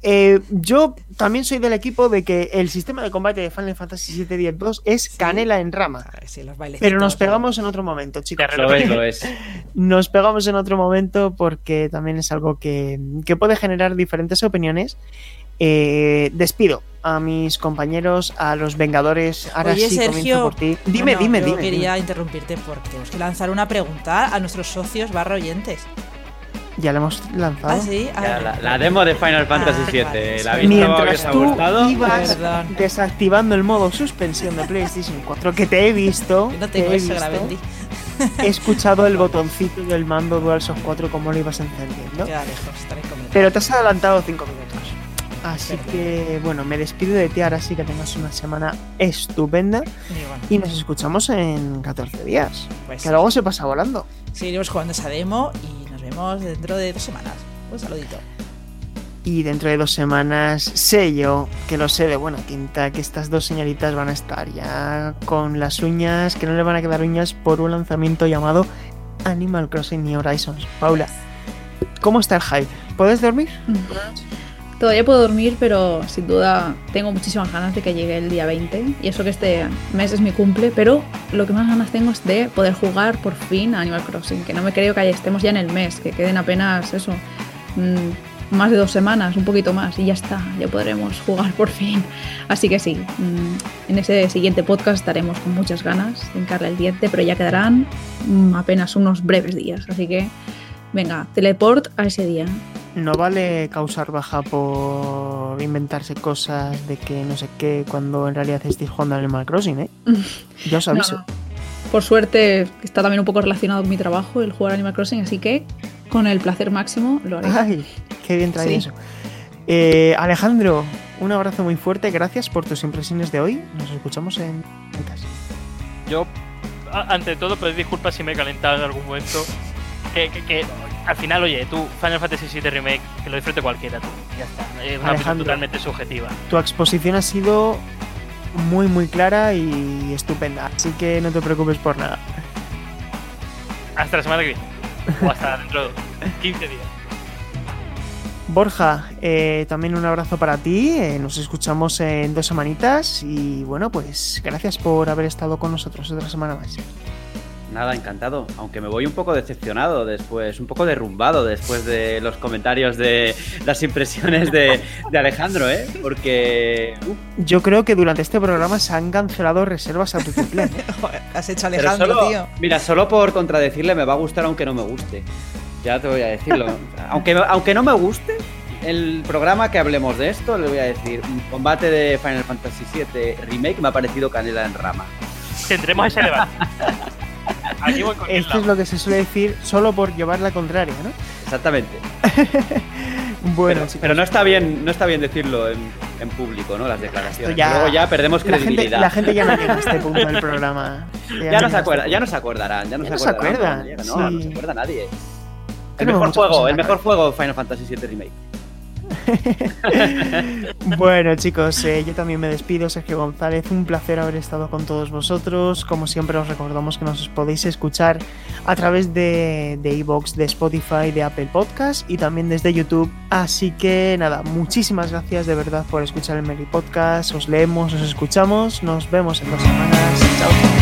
Eh, yo también soy del equipo de que el sistema de combate de Final Fantasy VII 10 2 es sí. canela en rama. Sí, pero nos pegamos en otro momento, chicos. Lo es, lo es. Nos pegamos en otro momento porque también es algo que, que puede generar diferentes opiniones. Eh, despido a mis compañeros, a los Vengadores. Ahora Oye, sí Sergio, por ti. Dime, no, dime, yo dime. quería dime. interrumpirte porque tenemos que lanzar una pregunta a nuestros socios barra oyentes. Ya la hemos lanzado. Ah, sí. Ah, Ya, la, la, demo de Final Fantasy VII. vale, ¿La sí. habéis que Mientras ha tú gustado? ibas Perdón. desactivando el modo suspensión de PlayStation 4, que te he visto, Yo no te he, eso, visto, he escuchado el botoncito del mando DualShock 4 como lo ibas encendiendo. Queda lejos. Pero te has adelantado 5 minutos. Así que, bueno, me despido de ti ahora sí que tengas una semana estupenda Y bueno, y nos escuchamos en 14 días. pues Que luego se pasa volando. seguiremos jugando esa demo y nos vemos dentro de dos semanas. Un saludito. Y dentro de dos semanas sé yo, que lo sé de buena tinta, que estas dos señoritas van a estar ya con las uñas, que no le van a quedar uñas por un lanzamiento llamado Animal Crossing New Horizons. Paula, ¿cómo está el hype? ¿Puedes dormir? Todavía puedo dormir, pero sin duda tengo muchísimas ganas de que llegue el día 20. Y eso que este mes es mi cumple, pero lo que más ganas tengo es de poder jugar por fin a Animal Crossing. Que no me creo que estemos ya en el mes, que queden apenas eso, mmm, más de dos semanas, un poquito más, y ya está, ya podremos jugar por fin. Así que sí, mmm, en ese siguiente podcast estaremos con muchas ganas de hincarle el diente, pero ya quedarán mmm, apenas unos breves días. Así que, venga, teleport a ese día. No vale causar baja por inventarse cosas de que no sé qué cuando en realidad estéis jugando al Animal Crossing, ¿eh? Ya os aviso. No. Por suerte está también un poco relacionado con mi trabajo el jugar Animal Crossing, así que con el placer máximo lo haré. Ay, qué bien trae Sí. eso. Eh, Alejandro, un abrazo muy fuerte, gracias por tus impresiones de hoy. Nos escuchamos en en casa. Yo, ante todo, pedir disculpas si me he calentado en algún momento. Que, que- que al final, oye, tú, Final Fantasy VII Remake, que lo disfrute cualquiera, tú. Ya está. Es una opinión totalmente subjetiva. Tu exposición ha sido muy, muy clara y estupenda. Así que no te preocupes por nada. Hasta la semana que viene. O hasta dentro de 15 días. Borja, eh, también un abrazo para ti. eh, nos escuchamos en dos semanitas. Y bueno, pues gracias por haber estado con nosotros otra semana más. Nada, encantado. Aunque me voy un poco decepcionado después, un poco derrumbado después de los comentarios de las impresiones de, de Alejandro, ¿eh? Porque. uf, Yo creo que durante este programa se han cancelado reservas a tu ¿qué has hecho Alejandro, solo- tío? Mira, solo por contradecirle me va a gustar aunque no me guste. Ya te voy a decirlo. aunque, aunque no me guste, el programa que hablemos de esto, le voy a decir: combate de Final Fantasy VII Remake me ha parecido canela en rama. Tendremos ese debate. Aquí voy con el Esto es lo que se suele decir solo por llevar la contraria, ¿no? Exactamente. Bueno, pero, chicos, pero no está bien, no está bien decirlo en, en público, ¿no? Las declaraciones. Ya- Luego ya perdemos la gente, credibilidad. la gente ya no a este punto del programa. ya, no se acuerda, ya no se acordarán, ya no Ya se acordarán. llega, No, sí. no se acuerda nadie. El mejor juego, el mejor juego Final Fantasy VII Remake. Bueno, chicos, eh, yo también me despido, Sergio González. Un placer haber estado con todos vosotros. Como siempre, os recordamos que nos podéis escuchar a través de de iVoox, de Spotify, de Apple Podcast y también desde YouTube. Así que nada, muchísimas gracias de verdad por escuchar el Meli Podcast. Os leemos, os escuchamos. Nos vemos en dos semanas. Chao.